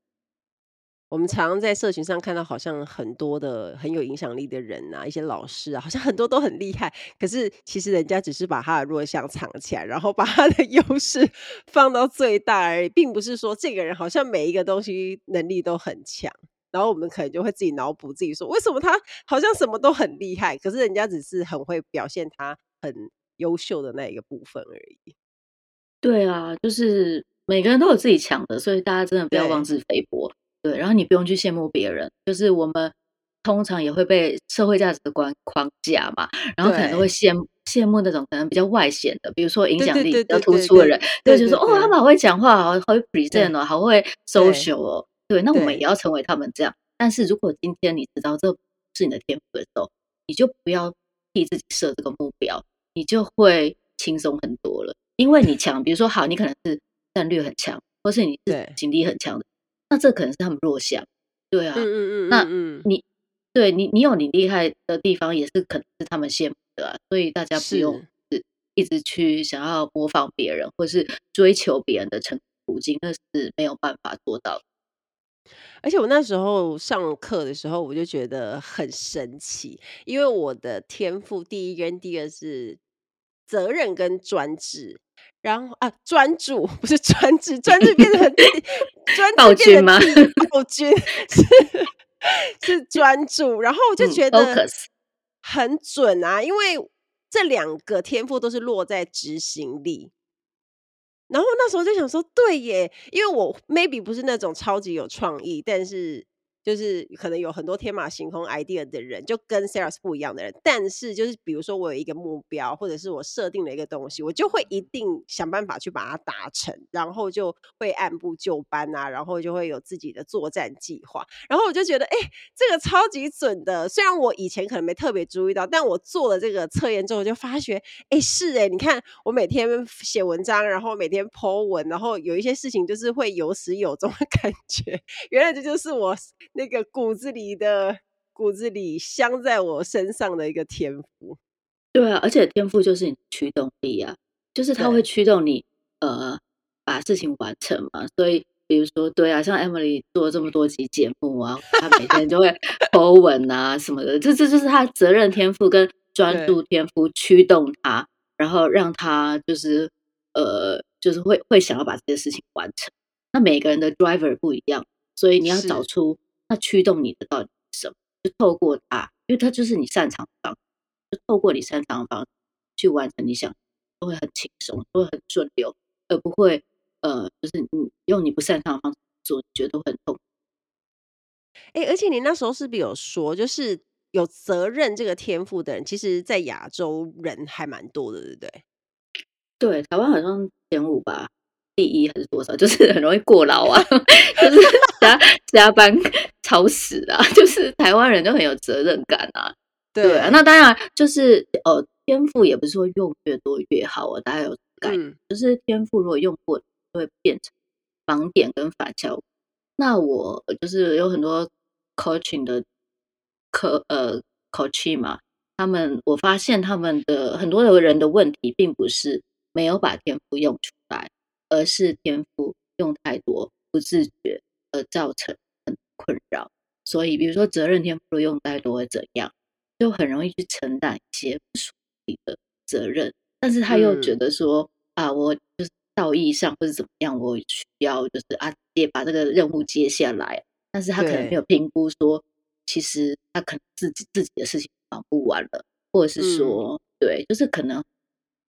我们常常在社群上看到，好像很多的很有影响力的人啊，一些老师啊，好像很多都很厉害。可是其实人家只是把他的弱项藏起来，然后把他的 [LAUGHS] 优势放到最大而已，并不是说这个人好像每一个东西能力都很强。然后我们可能就会自己脑补自己说，为什么他好像什么都很厉害，可是人家只是很会表现他很优秀的那一个部分而已。对啊，就是每个人都有自己强的，所以大家真的不要妄自菲薄。对，然后你不用去羡慕别人，就是我们通常也会被社会价值观框架嘛，然后可能都会羡慕羡慕那种可能比较外显的，比如说影响力比较突出的人，对，就说哦，他们好会讲话，好好会 present 哦，好会 social 哦。对，那我们也要成为他们这样。但是如果今天你知道这是你的天赋的时候，你就不要替自己设这个目标，你就会轻松很多了。因为你强，比如说好，你可能是战略很强，或是你是精力很强的，那这可能是他们弱项。对啊，嗯嗯嗯，那你对你，你有你厉害的地方，也是可能是他们羡慕的啊。所以大家不用是一直去想要模仿别人，或是追求别人的成功途径，那是没有办法做到的。而且我那时候上课的时候，我就觉得很神奇，因为我的天赋第一跟第二是责任跟专制，然后啊专注不是专制，专制变成 [LAUGHS] 专制变成暴君是是专注，然后我就觉得很准啊，因为这两个天赋都是落在执行力。然后那时候就想说，对耶，因为我 maybe 不是那种超级有创意，但是。就是可能有很多天马行空 idea 的人，就跟 Sarah 是不一样的人。但是就是比如说我有一个目标，或者是我设定了一个东西，我就会一定想办法去把它达成，然后就会按部就班啊，然后就会有自己的作战计划。然后我就觉得，哎、这个超级准的。虽然我以前可能没特别注意到，但我做了这个测验之后，就发觉，哎、是哎，你看我每天写文章，然后每天 po 文，然后有一些事情就是会有始有终的感觉。原来这就是我。那个骨子里的骨子里镶在我身上的一个天赋，对啊，而且天赋就是你驱动力啊，就是它会驱动你呃把事情完成嘛。所以比如说，对啊，像 Emily 做了这么多集节目啊，她每天就会 [LAUGHS] po 文啊什么的，这这就是她责任天赋跟专注天赋驱动她，然后让她就是呃就是会会想要把这些事情完成。那每个人的 driver 不一样，所以你要找出。那驱动你的到底是什么？就透过它，因为它就是你擅长的方，就透过你擅长的方式去完成你想，都会很轻松，都会很顺流，而不会呃，就是你用你不擅长的方式做，你觉得都很痛。哎、欸，而且你那时候是不是有说，就是有责任这个天赋的人，其实在亚洲人还蛮多的，对不对？对，台湾好像前五吧。第一还是多少？[LAUGHS] 就是很容易过劳啊，[LAUGHS] 就是加加班超时啊，[LAUGHS] 就是台湾人就很有责任感啊。对啊，那当然就是呃，天赋也不是说用越多越好啊，大家有感觉，就是天赋如果用过，就会变成盲点跟反效果。那我就是有很多 coaching 的课呃 coaching 嘛，他们我发现他们的很多的人的问题，并不是没有把天赋用出来。而是天赋用太多，不自觉而造成很困扰。所以，比如说责任天赋用太多会怎样？就很容易去承担一些不属于的责任。但是他又觉得说、嗯、啊，我就是道义上或者怎么样，我需要就是啊，也把这个任务接下来。但是他可能没有评估说，其实他可能自己自己的事情忙不完了，或者是说，嗯、对，就是可能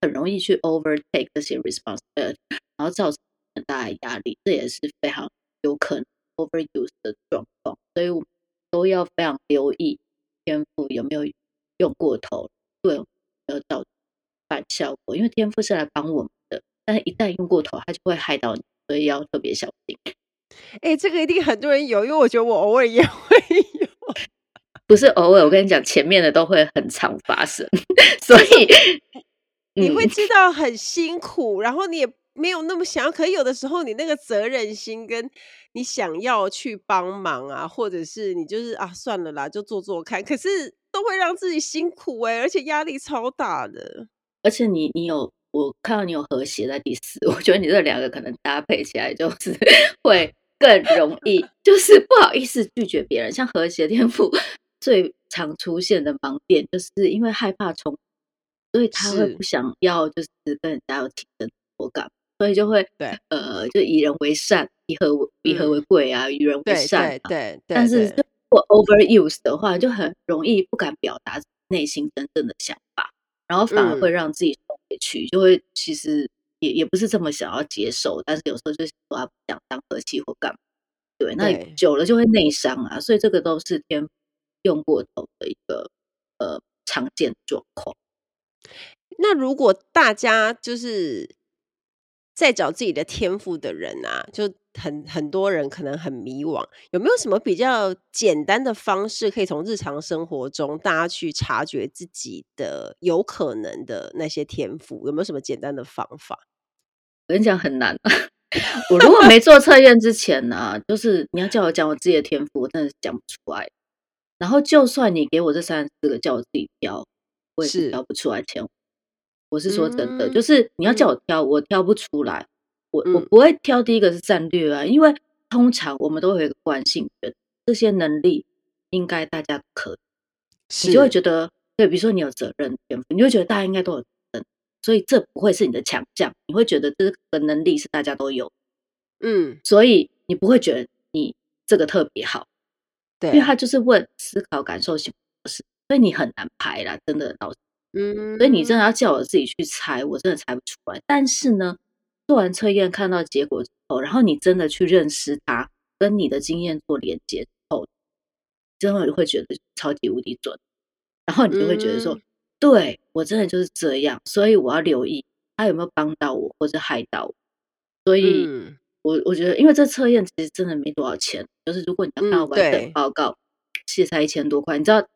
很容易去 overtake 这些 responsibility。然后造成很大的压力，这也是非常有可能 overuse 的状况，所以我们都要非常留意天赋有没有用过头，对，有没有造成反效果。因为天赋是来帮我们的，但是一旦用过头，它就会害到你，所以要特别小心。哎、欸，这个一定很多人有，因为我觉得我偶尔也会有，不是偶尔，我跟你讲，前面的都会很常发生，[LAUGHS] 所以你会知道很辛苦，然后你也。没有那么想要，可有的时候你那个责任心跟你想要去帮忙啊，或者是你就是啊算了啦，就做做看，可是都会让自己辛苦哎、欸，而且压力超大的。而且你你有我看到你有和谐在第四，[LAUGHS] 我觉得你这两个可能搭配起来就是 [LAUGHS] 会更容易，就是不好意思拒绝别人。像和谐天赋 [LAUGHS] 最常出现的盲点，就是因为害怕冲，所以他会不想要就是跟人家有起争夺感。所以就会对，呃，就以人为善，以和为以和为贵啊，与人为善。对对对。但是如果 overuse 的话，就很容易不敢表达内心真正的想法，然后反而会让自己受委屈，就会其实也也不是这么想要接受，但是有时候就是说不想当和气或干嘛。对，那久了就会内伤啊。所以这个都是天用过头的一个呃常见状况。那如果大家就是。在找自己的天赋的人啊，就很很多人可能很迷惘，有没有什么比较简单的方式，可以从日常生活中大家去察觉自己的有可能的那些天赋？有没有什么简单的方法？我跟你讲很难，[LAUGHS] 我如果没做测验之前呢、就是你要叫我讲我自己的天赋，我真的讲不出来。然后就算你给我这三十四个叫我自己挑，我也是。挑不出来前五。我是说真的，嗯、就是你要叫我挑，嗯、我挑不出来。我我不会挑第一个是战略啊，因为通常我们都会有一个惯性，觉得这些能力应该大家可以，你就会觉得，对，比如说你有责任天赋，你就会觉得大家应该都有责任，所以这不会是你的强项，你会觉得这个能力是大家都有，嗯，所以你不会觉得你这个特别好，对，因为他就是问思考、感受型模式，所以你很难排啦，真的老师。嗯，所以你真的要叫我自己去猜，我真的猜不出来。但是呢，做完测验看到结果之后，然后你真的去认识它，跟你的经验做连接之后，真的会觉得超级无敌准。然后你就会觉得说，嗯、对我真的就是这样，所以我要留意他有没有帮到我或者害到我。所以我我觉得，因为这测验其实真的没多少钱，就是如果你要看到完整报告，其实才一千多块，你知道。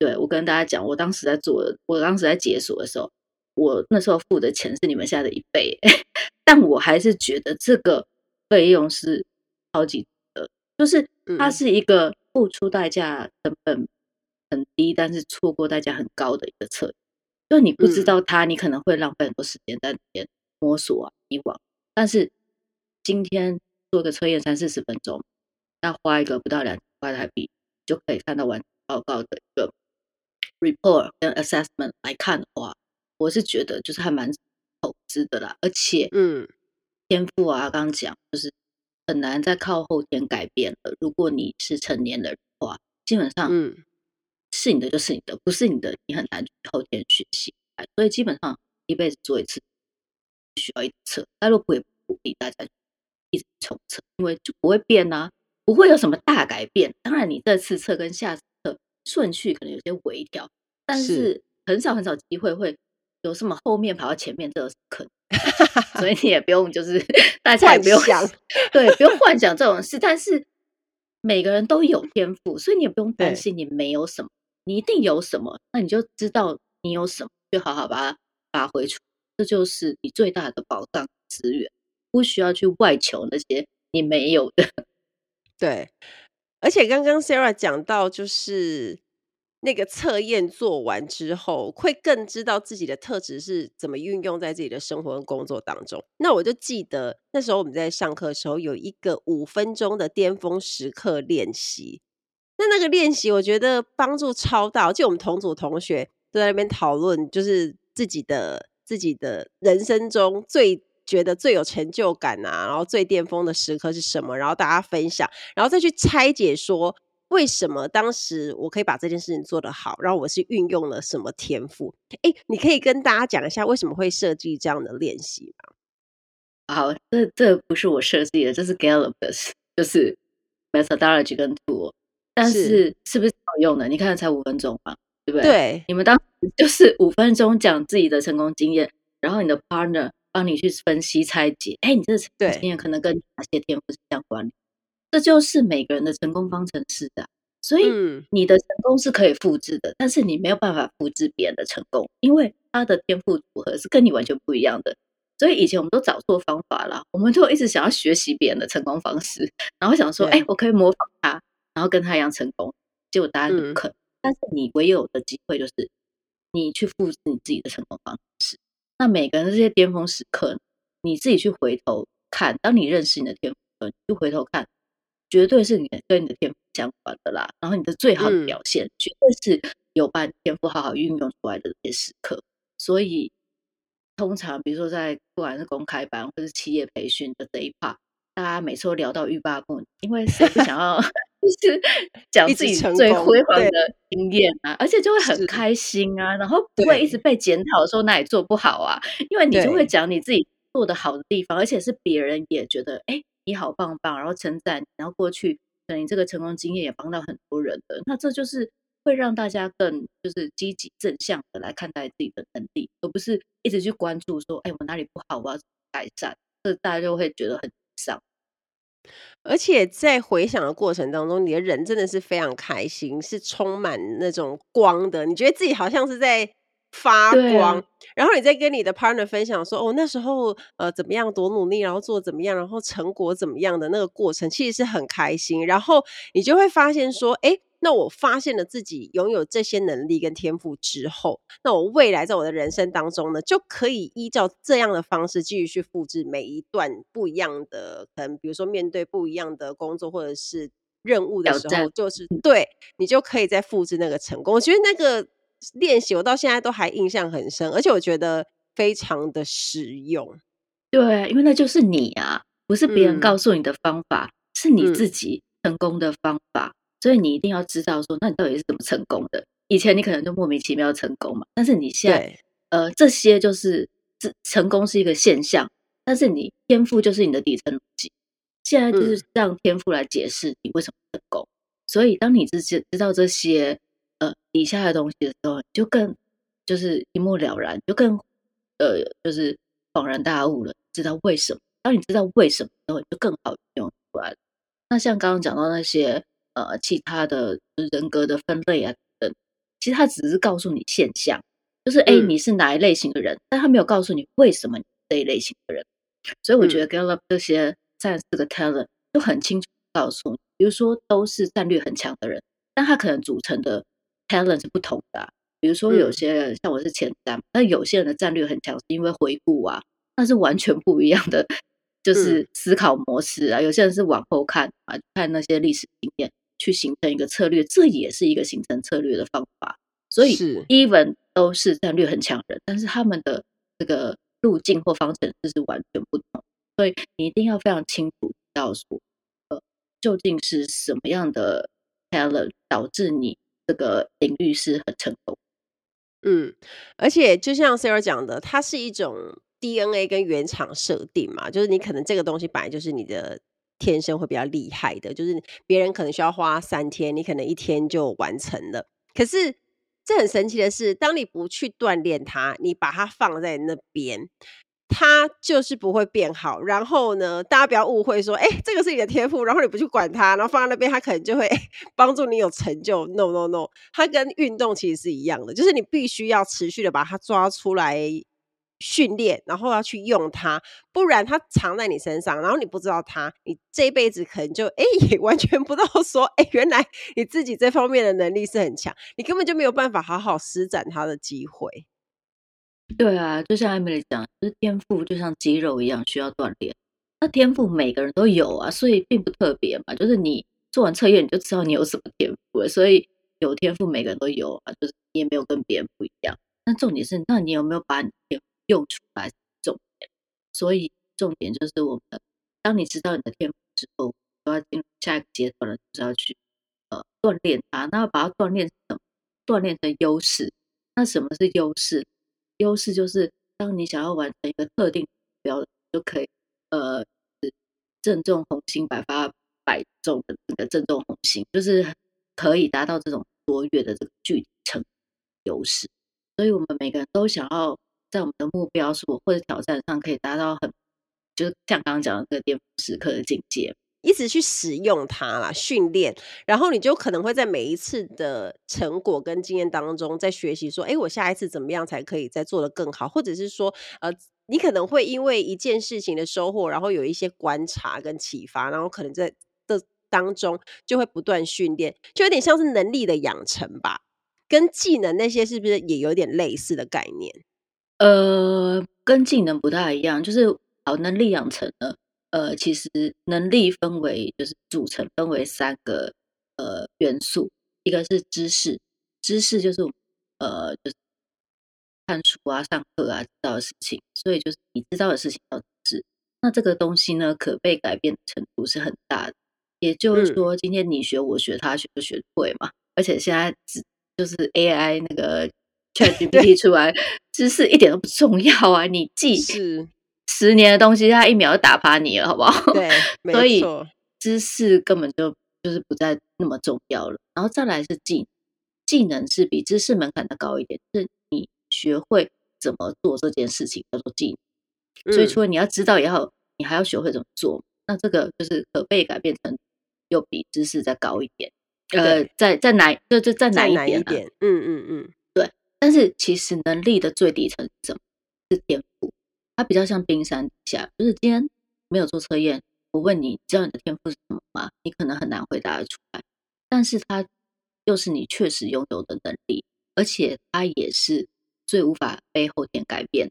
对，我跟大家讲，我当时在做，我当时在解锁的时候，我那时候付的钱是你们现在的一倍，[LAUGHS] 但我还是觉得这个费用是超级的，就是它是一个付出代价成本很低，但是错过代价很高的一个测验。就你不知道它，你可能会浪费很多时间在里面摸索啊、以往。但是今天做个测验三四十分钟，那花一个不到两千块台币就可以看到完报告的一个。Report 跟 assessment 来看的话，我是觉得就是还蛮投资的啦，而且嗯，天赋啊，刚刚讲就是很难再靠后天改变了。如果你是成年人的话，基本上嗯，是你的就是你的，不是你的你很难后天学习。所以基本上一辈子做一次需要一次测，但如果鼓励大家一直重测，因为就不会变啊，不会有什么大改变。当然你这次测跟下次。顺序可能有些微调，但是很少很少机会会有什么后面跑到前面这个可能，[LAUGHS] 所以你也不用就是 [LAUGHS] 大家也不用想，[LAUGHS] 对，不用幻想这种事。但是每个人都有天赋，所以你也不用担心你没有什么，你一定有什么，那你就知道你有什么，就好好把它发挥出，这就是你最大的保障资源，不需要去外求那些你没有的，对。而且刚刚 Sarah 讲到，就是那个测验做完之后，会更知道自己的特质是怎么运用在自己的生活跟工作当中。那我就记得那时候我们在上课的时候，有一个五分钟的巅峰时刻练习。那那个练习我觉得帮助超大，就我们同组同学都在那边讨论，就是自己的自己的人生中最。觉得最有成就感啊，然后最巅峰的时刻是什么？然后大家分享，然后再去拆解说为什么当时我可以把这件事情做得好，然后我是运用了什么天赋？哎，你可以跟大家讲一下为什么会设计这样的练习吗？好，这这不是我设计的，这是 Gallup 的，就是 methodology 跟 tool，但是是不是好用的？你看才五分钟嘛，对不对？对，你们当时就是五分钟讲自己的成功经验，然后你的 partner。帮你去分析拆解，哎，你这个经验可能跟哪些天赋是相关的？这就是每个人的成功方程式的。所以你的成功是可以复制的，但是你没有办法复制别人的成功，因为他的天赋组合是跟你完全不一样的。所以以前我们都找错方法了，我们就一直想要学习别人的成功方式，然后想说，哎，我可以模仿他，然后跟他一样成功。结果答案不可能。但是你唯有的机会就是你去复制你自己的成功方式。那每个人的这些巅峰时刻，你自己去回头看，当你认识你的天赋，你就回头看，绝对是你跟你的天赋相关的啦。然后你的最好的表现，嗯、绝对是有把天赋好好运用出来的这些时刻。所以，通常比如说在不管是公开班或是企业培训的这一 part，大家每次都聊到欲罢不能，因为谁不想要？就是讲自己最辉煌的经验啊，而且就会很开心啊，然后不会一直被检讨说哪里做不好啊，因为你就会讲你自己做的好的地方，而且是别人也觉得哎你好棒棒，然后称赞，然后过去可能你这个成功经验也帮到很多人的，那这就是会让大家更就是积极正向的来看待自己的能力，而不是一直去关注说哎我哪里不好，我要改善，这大家就会觉得很沮丧。而且在回想的过程当中，你的人真的是非常开心，是充满那种光的。你觉得自己好像是在发光，啊、然后你在跟你的 partner 分享说：“哦，那时候呃怎么样，多努力，然后做怎么样，然后成果怎么样的那个过程，其实是很开心。”然后你就会发现说：“哎，那我发现了自己拥有这些能力跟天赋之后，那我未来在我的人生当中呢，就可以依照这样的方式继续去复制每一段不一样的，可能比如说面对不一样的工作或者是任务的时候，就是对你就可以再复制那个成功。我觉得那个练习我到现在都还印象很深，而且我觉得非常的实用。对，因为那就是你啊，不是别人告诉你的方法，嗯、是你自己成功的方法。所以你一定要知道说，那你到底是怎么成功的？以前你可能就莫名其妙成功嘛，但是你现在，呃，这些就是这成功是一个现象，但是你天赋就是你的底层逻辑。现在就是让天赋来解释你为什么成功。嗯、所以当你知知知道这些呃底下的东西的时候，就更就是一目了然，就更呃就是恍然大悟了，知道为什么。当你知道为什么之后，你就更好用出来了。那像刚刚讲到那些。呃，其他的人格的分类啊等，其实他只是告诉你现象，就是哎，你是哪一类型的人，嗯、但他没有告诉你为什么你这一类型的人。所以我觉得 Gallup 这些三十四个 talent 就很清楚告诉你，比如说都是战略很强的人，但他可能组成的 talent 是不同的、啊。比如说有些人、嗯、像我是前三，但有些人的战略很强，是因为回顾啊，那是完全不一样的，就是思考模式啊。嗯、有些人是往后看啊，看那些历史经验。去形成一个策略，这也是一个形成策略的方法。所以，even 都是战略很强的人，但是他们的这个路径或方程式是完全不同。所以，你一定要非常清楚知道说，呃，究竟是什么样的 talent 导致你这个领域是很成功。嗯，而且就像 Sarah 讲的，它是一种 DNA 跟原厂设定嘛，就是你可能这个东西本来就是你的。天生会比较厉害的，就是别人可能需要花三天，你可能一天就完成了。可是这很神奇的是，当你不去锻炼它，你把它放在那边，它就是不会变好。然后呢，大家不要误会说，哎，这个是你的天赋，然后你不去管它，然后放在那边，它可能就会 [LAUGHS] 帮助你有成就。No No No，它跟运动其实是一样的，就是你必须要持续的把它抓出来。训练，然后要去用它，不然它藏在你身上，然后你不知道它，你这一辈子可能就哎也 [LAUGHS] 完全不知道说哎，原来你自己这方面的能力是很强，你根本就没有办法好好施展它的机会。对啊，就像 Emily 讲，就是天赋就像肌肉一样需要锻炼。那天赋每个人都有啊，所以并不特别嘛。就是你做完测验你就知道你有什么天赋了，所以有天赋每个人都有啊，就是你也没有跟别人不一样。那重点是，那你有没有把你天用出来重点，所以重点就是我们，当你知道你的天赋之后，就要进入下一个阶段了，就是要去呃锻炼它。那要把它锻炼成？锻炼成优势。那什么是优势？优势就是当你想要完成一个特定目标，就可以呃正中红心，百发百中的那个正中红心，就是可以达到这种卓越的这个具体成优势。所以我们每个人都想要。在我们的目标所或者挑战上，可以达到很，就是像刚刚讲的这个巅峰时刻的境界，一直去使用它啦，训练，然后你就可能会在每一次的成果跟经验当中，在学习说，哎，我下一次怎么样才可以再做得更好，或者是说，呃，你可能会因为一件事情的收获，然后有一些观察跟启发，然后可能在这当中就会不断训练，就有点像是能力的养成吧，跟技能那些是不是也有点类似的概念？呃，跟技能不太一样，就是好能力养成呢。呃，其实能力分为就是组成分为三个呃元素，一个是知识，知识就是呃就是看书啊、上课啊知道的事情，所以就是你知道的事情要知识。那这个东西呢，可被改变的程度是很大的。也就是说，今天你学我学他学就学会嘛，而且现在只就是 AI 那个。[LAUGHS] ChatGPT 出来，知识一点都不重要啊！你记是十年的东西，它一秒就打趴你了，好不好？[LAUGHS] 对，所以知识根本就就是不再那么重要了。然后再来是技能，技能是比知识门槛的高一点，是你学会怎么做这件事情叫做技能。所以除了你要知道以后，你还要学会怎么做。那这个就是可被改变成又比知识再高一点。呃，再再难，就就再难一点。嗯嗯嗯。但是其实能力的最底层是什么？是天赋。它比较像冰山底下，就是今天没有做测验，我问你，知道你的天赋是什么吗？你可能很难回答得出来。但是它又是你确实拥有的能力，而且它也是最无法被后天改变。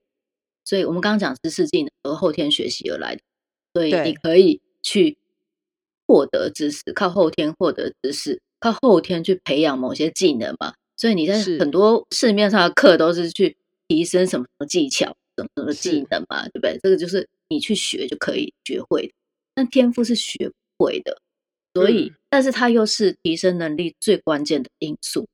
所以我们刚刚讲知识技能都是后天学习而来的，所以你可以去获得知识，靠后天获得知识，靠后天去培养某些技能嘛。所以你在很多市面上的课都是去提升什么什么技巧、什么什么技能嘛，对不对？这个就是你去学就可以学会的，但天赋是学不会的。所以，嗯、但是它又是提升能力最关键的因素。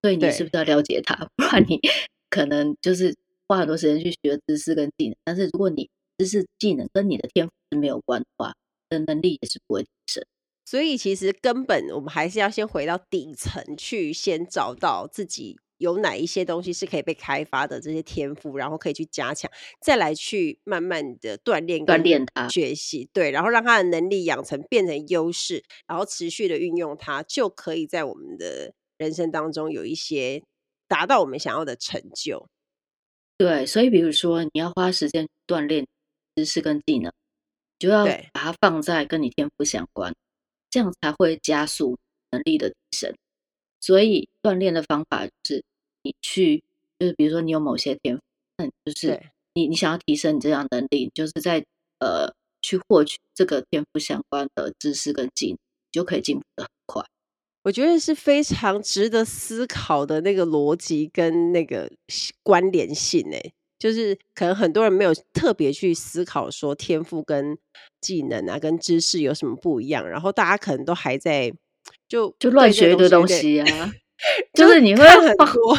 所以你是不是要了解它？[LAUGHS] 不然你可能就是花很多时间去学知识跟技能，但是如果你知识技能跟你的天赋是没有关的话，的能力也是不会提升。所以其实根本我们还是要先回到底层去，先找到自己有哪一些东西是可以被开发的这些天赋，然后可以去加强，再来去慢慢的锻炼、锻炼它、学习，对，然后让他的能力养成变成优势，然后持续的运用它，就可以在我们的人生当中有一些达到我们想要的成就。对，所以比如说你要花时间锻炼知识跟技能，就要把它放在跟你天赋相关。这样才会加速能力的提升。所以锻炼的方法就是你去，就是比如说你有某些天赋，那就是你你想要提升你这样能力，就是在呃去获取这个天赋相关的知识跟技能，就可以进步的很快。我觉得是非常值得思考的那个逻辑跟那个关联性诶。就是可能很多人没有特别去思考说天赋跟技能啊，跟知识有什么不一样，然后大家可能都还在就就乱学一堆东西啊，[LAUGHS] 就是你会看很多，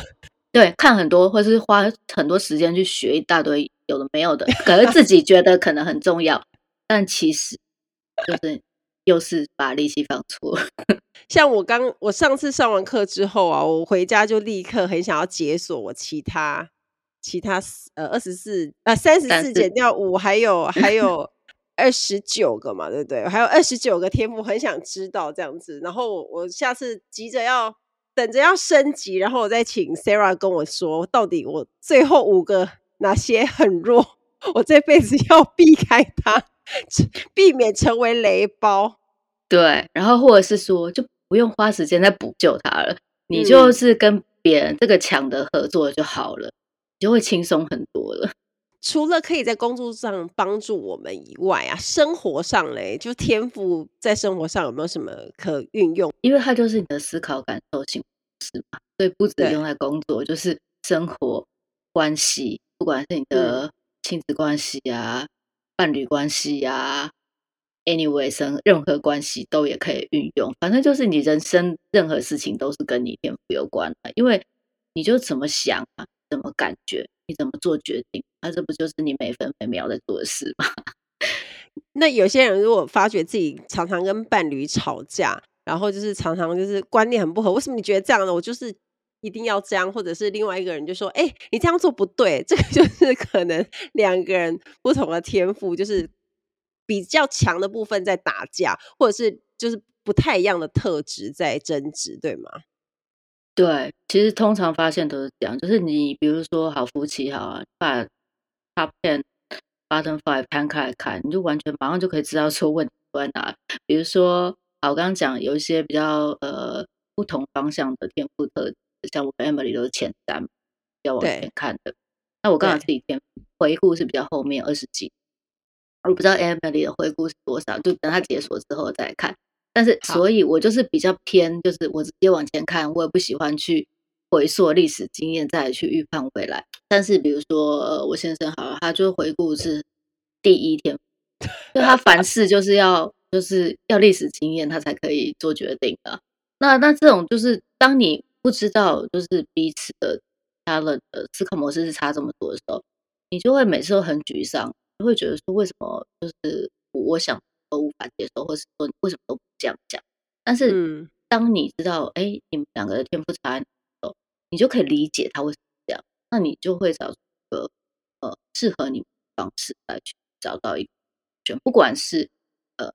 对，看很多，或是花很多时间去学一大堆有的没有的，可是自己觉得可能很重要，但其实就是又是把力气放错。[LAUGHS] 像我刚我上次上完课之后啊，我回家就立刻很想要解锁我其他。其他呃二十四呃三十四减掉五，还有还 [LAUGHS] 有二十九个嘛，对不对？还有二十九个天赋，很想知道这样子。然后我下次急着要等着要升级，然后我再请 Sarah 跟我说，到底我最后五个哪些很弱，我这辈子要避开它，避免成为雷包。对，然后或者是说，就不用花时间再补救它了，你就是跟别人这个强的合作就好了。就会轻松很多了。除了可以在工作上帮助我们以外啊，生活上嘞，就天赋在生活上有没有什么可运用？因为它就是你的思考感受性是嘛，所以不止用在工作，就是生活关系，不管是你的亲子关系啊、伴侣关系啊，anyway，生任何关系都也可以运用。反正就是你人生任何事情都是跟你天赋有关的，因为你就怎么想啊。怎么感觉？你怎么做决定？那、啊、这不就是你每分每秒在做事吗？[LAUGHS] 那有些人如果发觉自己常常跟伴侣吵架，然后就是常常就是观念很不合，为什么你觉得这样呢？我就是一定要这样，或者是另外一个人就说：“哎、你这样做不对。”这个 [LAUGHS] 就是可能两个人不同的天赋，就是比较强的部分在打架，或者是就是不太一样的特质在争执，对吗？对，其实通常发现都是这样，就是你比如说好夫妻好啊，把 top ten、bottom five 摊开来看，你就完全马上就可以知道说问题在哪。比如说，好，我刚刚讲有一些比较呃不同方向的天赋特质，像我跟 Emily 都是前三，要往前看的。那我刚好自己天赋回顾是比较后面二十几，我不知道 Emily 的回顾是多少，就等他解锁之后再看。但是，所以我就是比较偏，就是我直接往前看，我也不喜欢去回溯历史经验，再去预判未来。但是，比如说我先生好了，他就回顾是第一天，就他凡事就是要就是要历史经验，他才可以做决定的。那那这种就是当你不知道就是彼此的他的思考模式是差这么多的时候，你就会每次都很沮丧，就会觉得说为什么就是我想。都无法接受，或是说你为什么都不这样讲？但是当你知道，哎、嗯，你们两个的天赋差的时候，你就可以理解他为什么这样。那你就会找出一个呃适合你们的方式来去找到一个选，不管是呃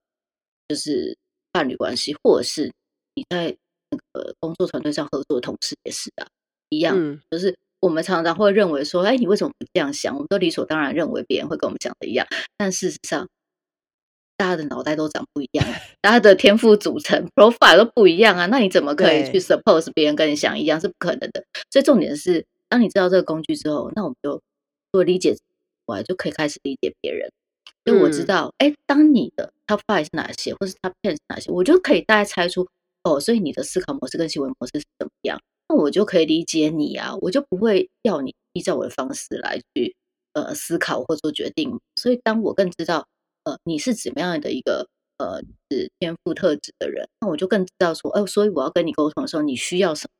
就是伴侣关系，或者是你在那个工作团队上合作的同事也是啊，一样，嗯、就是我们常常会认为说，哎，你为什么不这样想？我们都理所当然认为别人会跟我们讲的一样，但事实上。大家的脑袋都长不一样，大家的天赋组成 profile 都不一样啊，那你怎么可以去 suppose 别人跟你想一样是不可能的。所以重点是，当你知道这个工具之后，那我们就做理解我就可以开始理解别人。因为我知道，哎、嗯，当你的 top five 是哪些，或是 top ten 是哪些，我就可以大概猜出哦，所以你的思考模式跟行为模式是怎么样，那我就可以理解你啊，我就不会要你依照我的方式来去呃思考或做决定。所以当我更知道。呃，你是怎么样的一个呃是天赋特质的人？那我就更知道说，哦，所以我要跟你沟通的时候，你需要什么？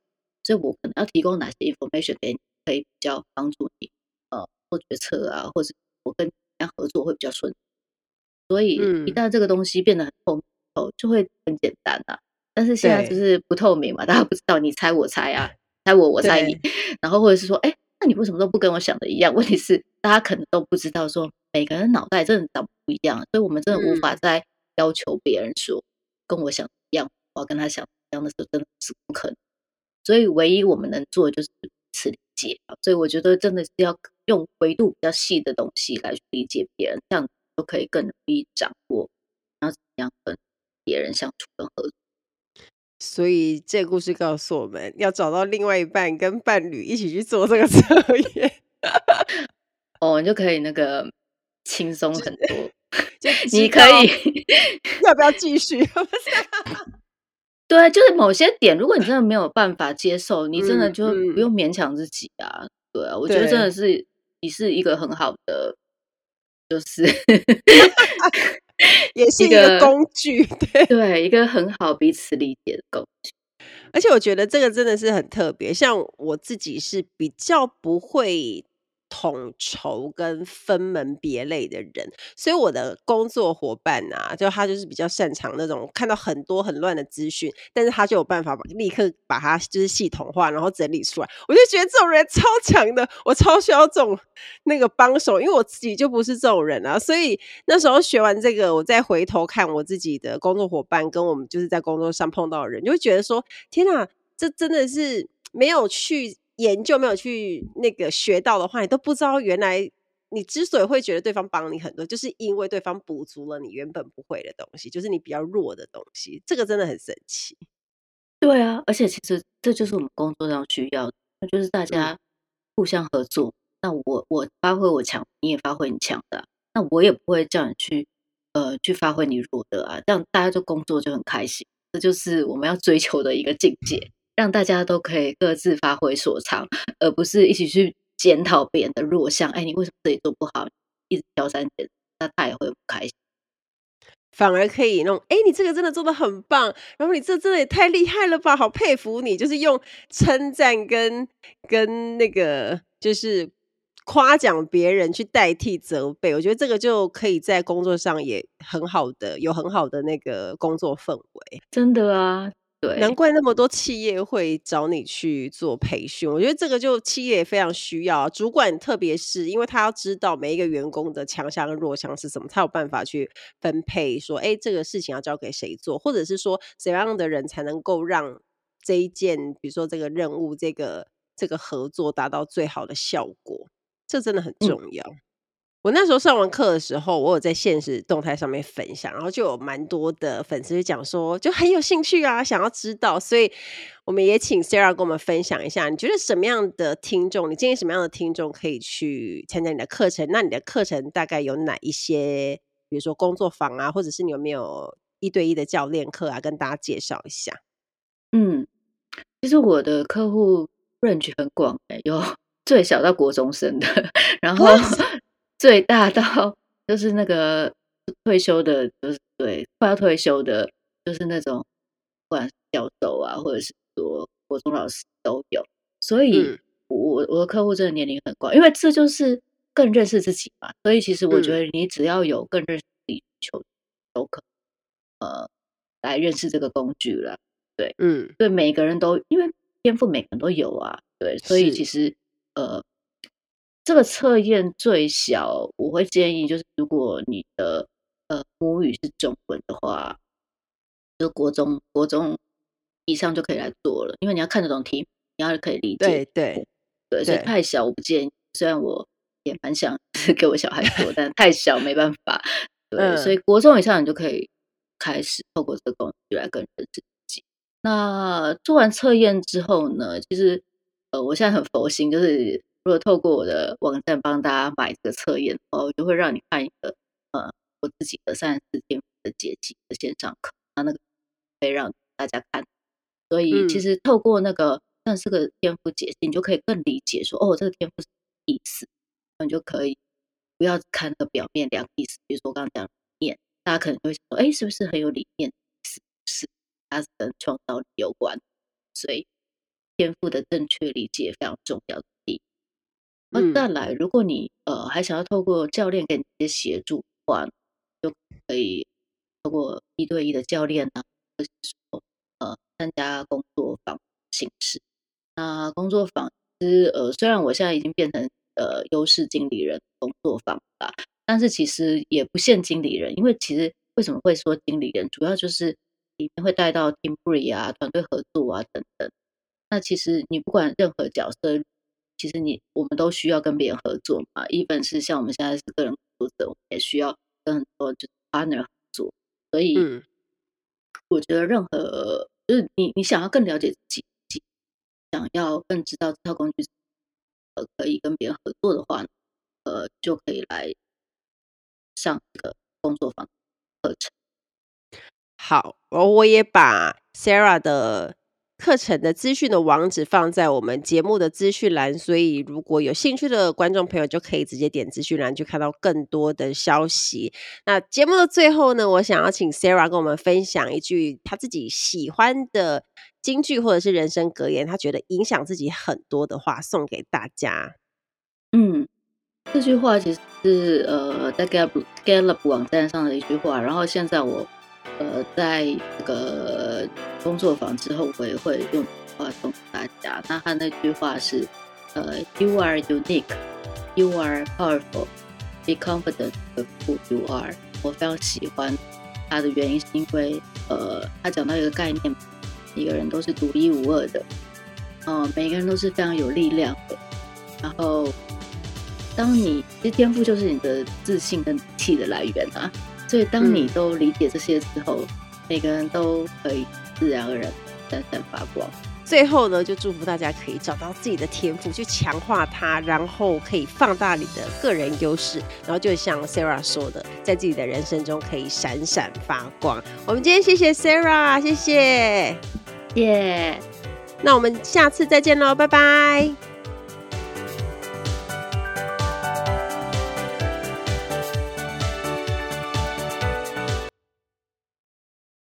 所以我可能要提供哪些 information 给你，可以比较帮助你呃做决策啊，或者我跟人家合作会比较顺。所以一旦这个东西变得很透明后，就会很简单啊。但是现在就是不透明嘛，大家不知道，你猜我猜啊，猜我我猜你，然后或者是说，哎，那你为什么都不跟我想的一样？问题是大家可能都不知道说。每个人脑袋真的长不一样，所以我们真的无法再要求别人说跟我想一样，我要跟他想一样的时候，真的是不可能。所以唯一我们能做的就是彼此理解啊。所以我觉得真的是要用维度比较细的东西来去理解别人，这样就可以更容易掌握，然后怎么样跟别人相处跟合作。所以这个故事告诉我们要找到另外一半，跟伴侣一起去做这个测验。[LAUGHS] 哦，你就可以那个。轻松很多，[LAUGHS] 就你可以 [LAUGHS] 要不要继续？对，就是某些点，如果你真的没有办法接受，你真的就不用勉强自己啊。嗯、对啊，我觉得真的是你是一个很好的，就是也是一个工具，[LAUGHS] 对对，一个很好彼此理解的工具。而且我觉得这个真的是很特别，像我自己是比较不会。统筹跟分门别类的人，所以我的工作伙伴啊，就他就是比较擅长那种看到很多很乱的资讯，但是他就有办法把立刻把它就是系统化，然后整理出来。我就觉得这种人超强的，我超需要这种那个帮手，因为我自己就不是这种人啊。所以那时候学完这个，我再回头看我自己的工作伙伴，跟我们就是在工作上碰到的人，就会觉得说：天哪，这真的是没有去。研究没有去那个学到的话，你都不知道原来你之所以会觉得对方帮你很多，就是因为对方补足了你原本不会的东西，就是你比较弱的东西。这个真的很神奇。对啊，而且其实这就是我们工作上需要的，那就是大家互相合作。嗯、那我我发挥我强，你也发挥你强的，那我也不会叫你去呃去发挥你弱的啊，这样大家就工作就很开心。这就是我们要追求的一个境界。让大家都可以各自发挥所长，而不是一起去检讨别人的弱项。哎，你为什么这里做不好？一直挑三拣，那他也会不开心。反而可以弄，哎，你这个真的做的很棒，然后你这真的也太厉害了吧，好佩服你。就是用称赞跟跟那个就是夸奖别人去代替责备，我觉得这个就可以在工作上也很好的有很好的那个工作氛围。真的啊。对，难怪那么多企业会找你去做培训。我觉得这个就企业也非常需要主管，特别是因为他要知道每一个员工的强项跟弱项是什么，他有办法去分配说，哎，这个事情要交给谁做，或者是说怎样的人才能够让这一件，比如说这个任务、这个这个合作达到最好的效果，这真的很重要。嗯我那时候上完课的时候，我有在现实动态上面分享，然后就有蛮多的粉丝就讲说，就很有兴趣啊，想要知道，所以我们也请 Sarah 跟我们分享一下，你觉得什么样的听众，你建议什么样的听众可以去参加你的课程？那你的课程大概有哪一些？比如说工作坊啊，或者是你有没有一对一的教练课啊？跟大家介绍一下。嗯，其实我的客户 range 很广，有 [LAUGHS] 最小到国中生的，然后。最大到就是那个退休的，就是对快要退休的，就是那种不管是教授啊，或者是说国中老师都有。所以我，我我的客户真的年龄很广，因为这就是更认识自己嘛。所以，其实我觉得你只要有更认识自己求都可呃来认识这个工具了。对，嗯，对，每个人都因为天赋，每个人都有啊。对，所以其实呃。这个测验最小，我会建议就是，如果你的呃母语是中文的话，就国中国中以上就可以来做了，因为你要看得懂题，你要可以理解。对对对，所以太小我不建议。虽然我也蛮想 [LAUGHS] 给我小孩做，但太小没办法。对，嗯、所以国中以上你就可以开始透过这个工具来跟认识自己。那做完测验之后呢，其实呃，我现在很佛心，就是如果透过我的网站帮大家买这个测验，我就会让你看一个呃我自己的三十四天赋的解析的线上课，那那个可以让大家看。所以其实透过那个三十四个天赋解析，你就可以更理解说哦，这个天赋是什么意思，那你就可以不要看那个表面两个意思。比如说我刚刚讲理念，大家可能会想说，哎，是不是很有理念？是不是？它是跟创造力有关，所以天赋的正确理解非常重要的。那再来，如果你呃还想要透过教练给你一些协助的话，就可以透过一对一的教练啊，或者说呃参加工作坊形式。那工作坊其实呃虽然我现在已经变成呃优势经理人工作坊啦，但是其实也不限经理人，因为其实为什么会说经理人，主要就是。里面会带到 team play 啊，团队合作啊等等。那其实你不管任何角色，其实你我们都需要跟别人合作嘛。一本是像我们现在是个人工作者，我们也需要跟很多就是 partner 合作。所以，我觉得任何就是你你想要更了解自己，想要更知道这套工具呃可以跟别人合作的话，呃就可以来上这个工作坊课程。好，而我也把 Sarah 的课程的资讯的网址放在我们节目的资讯栏，所以如果有兴趣的观众朋友，就可以直接点资讯栏去看到更多的消息。那节目的最后呢，我想要请 Sarah 跟我们分享一句她自己喜欢的金句或者是人生格言，她觉得影响自己很多的话，送给大家。嗯，这句话其实是呃在 Gallup Gallup 网站上的一句话，然后现在我。呃，在这个工作坊之后，我也会用话送给大家。那他那句话是：呃，You are unique, you are powerful, be confident of who you are。我非常喜欢他的原因是因为，呃，他讲到一个概念，每个人都是独一无二的，嗯、呃，每个人都是非常有力量的。然后，当你其实天赋就是你的自信跟气的来源啊。所以，当你都理解这些之后，嗯、每个人都可以自然而然闪闪发光。最后呢，就祝福大家可以找到自己的天赋，去强化它，然后可以放大你的个人优势，然后就像 Sarah 说的，在自己的人生中可以闪闪发光。我们今天谢谢 Sarah，谢谢，耶那我们下次再见喽，拜拜。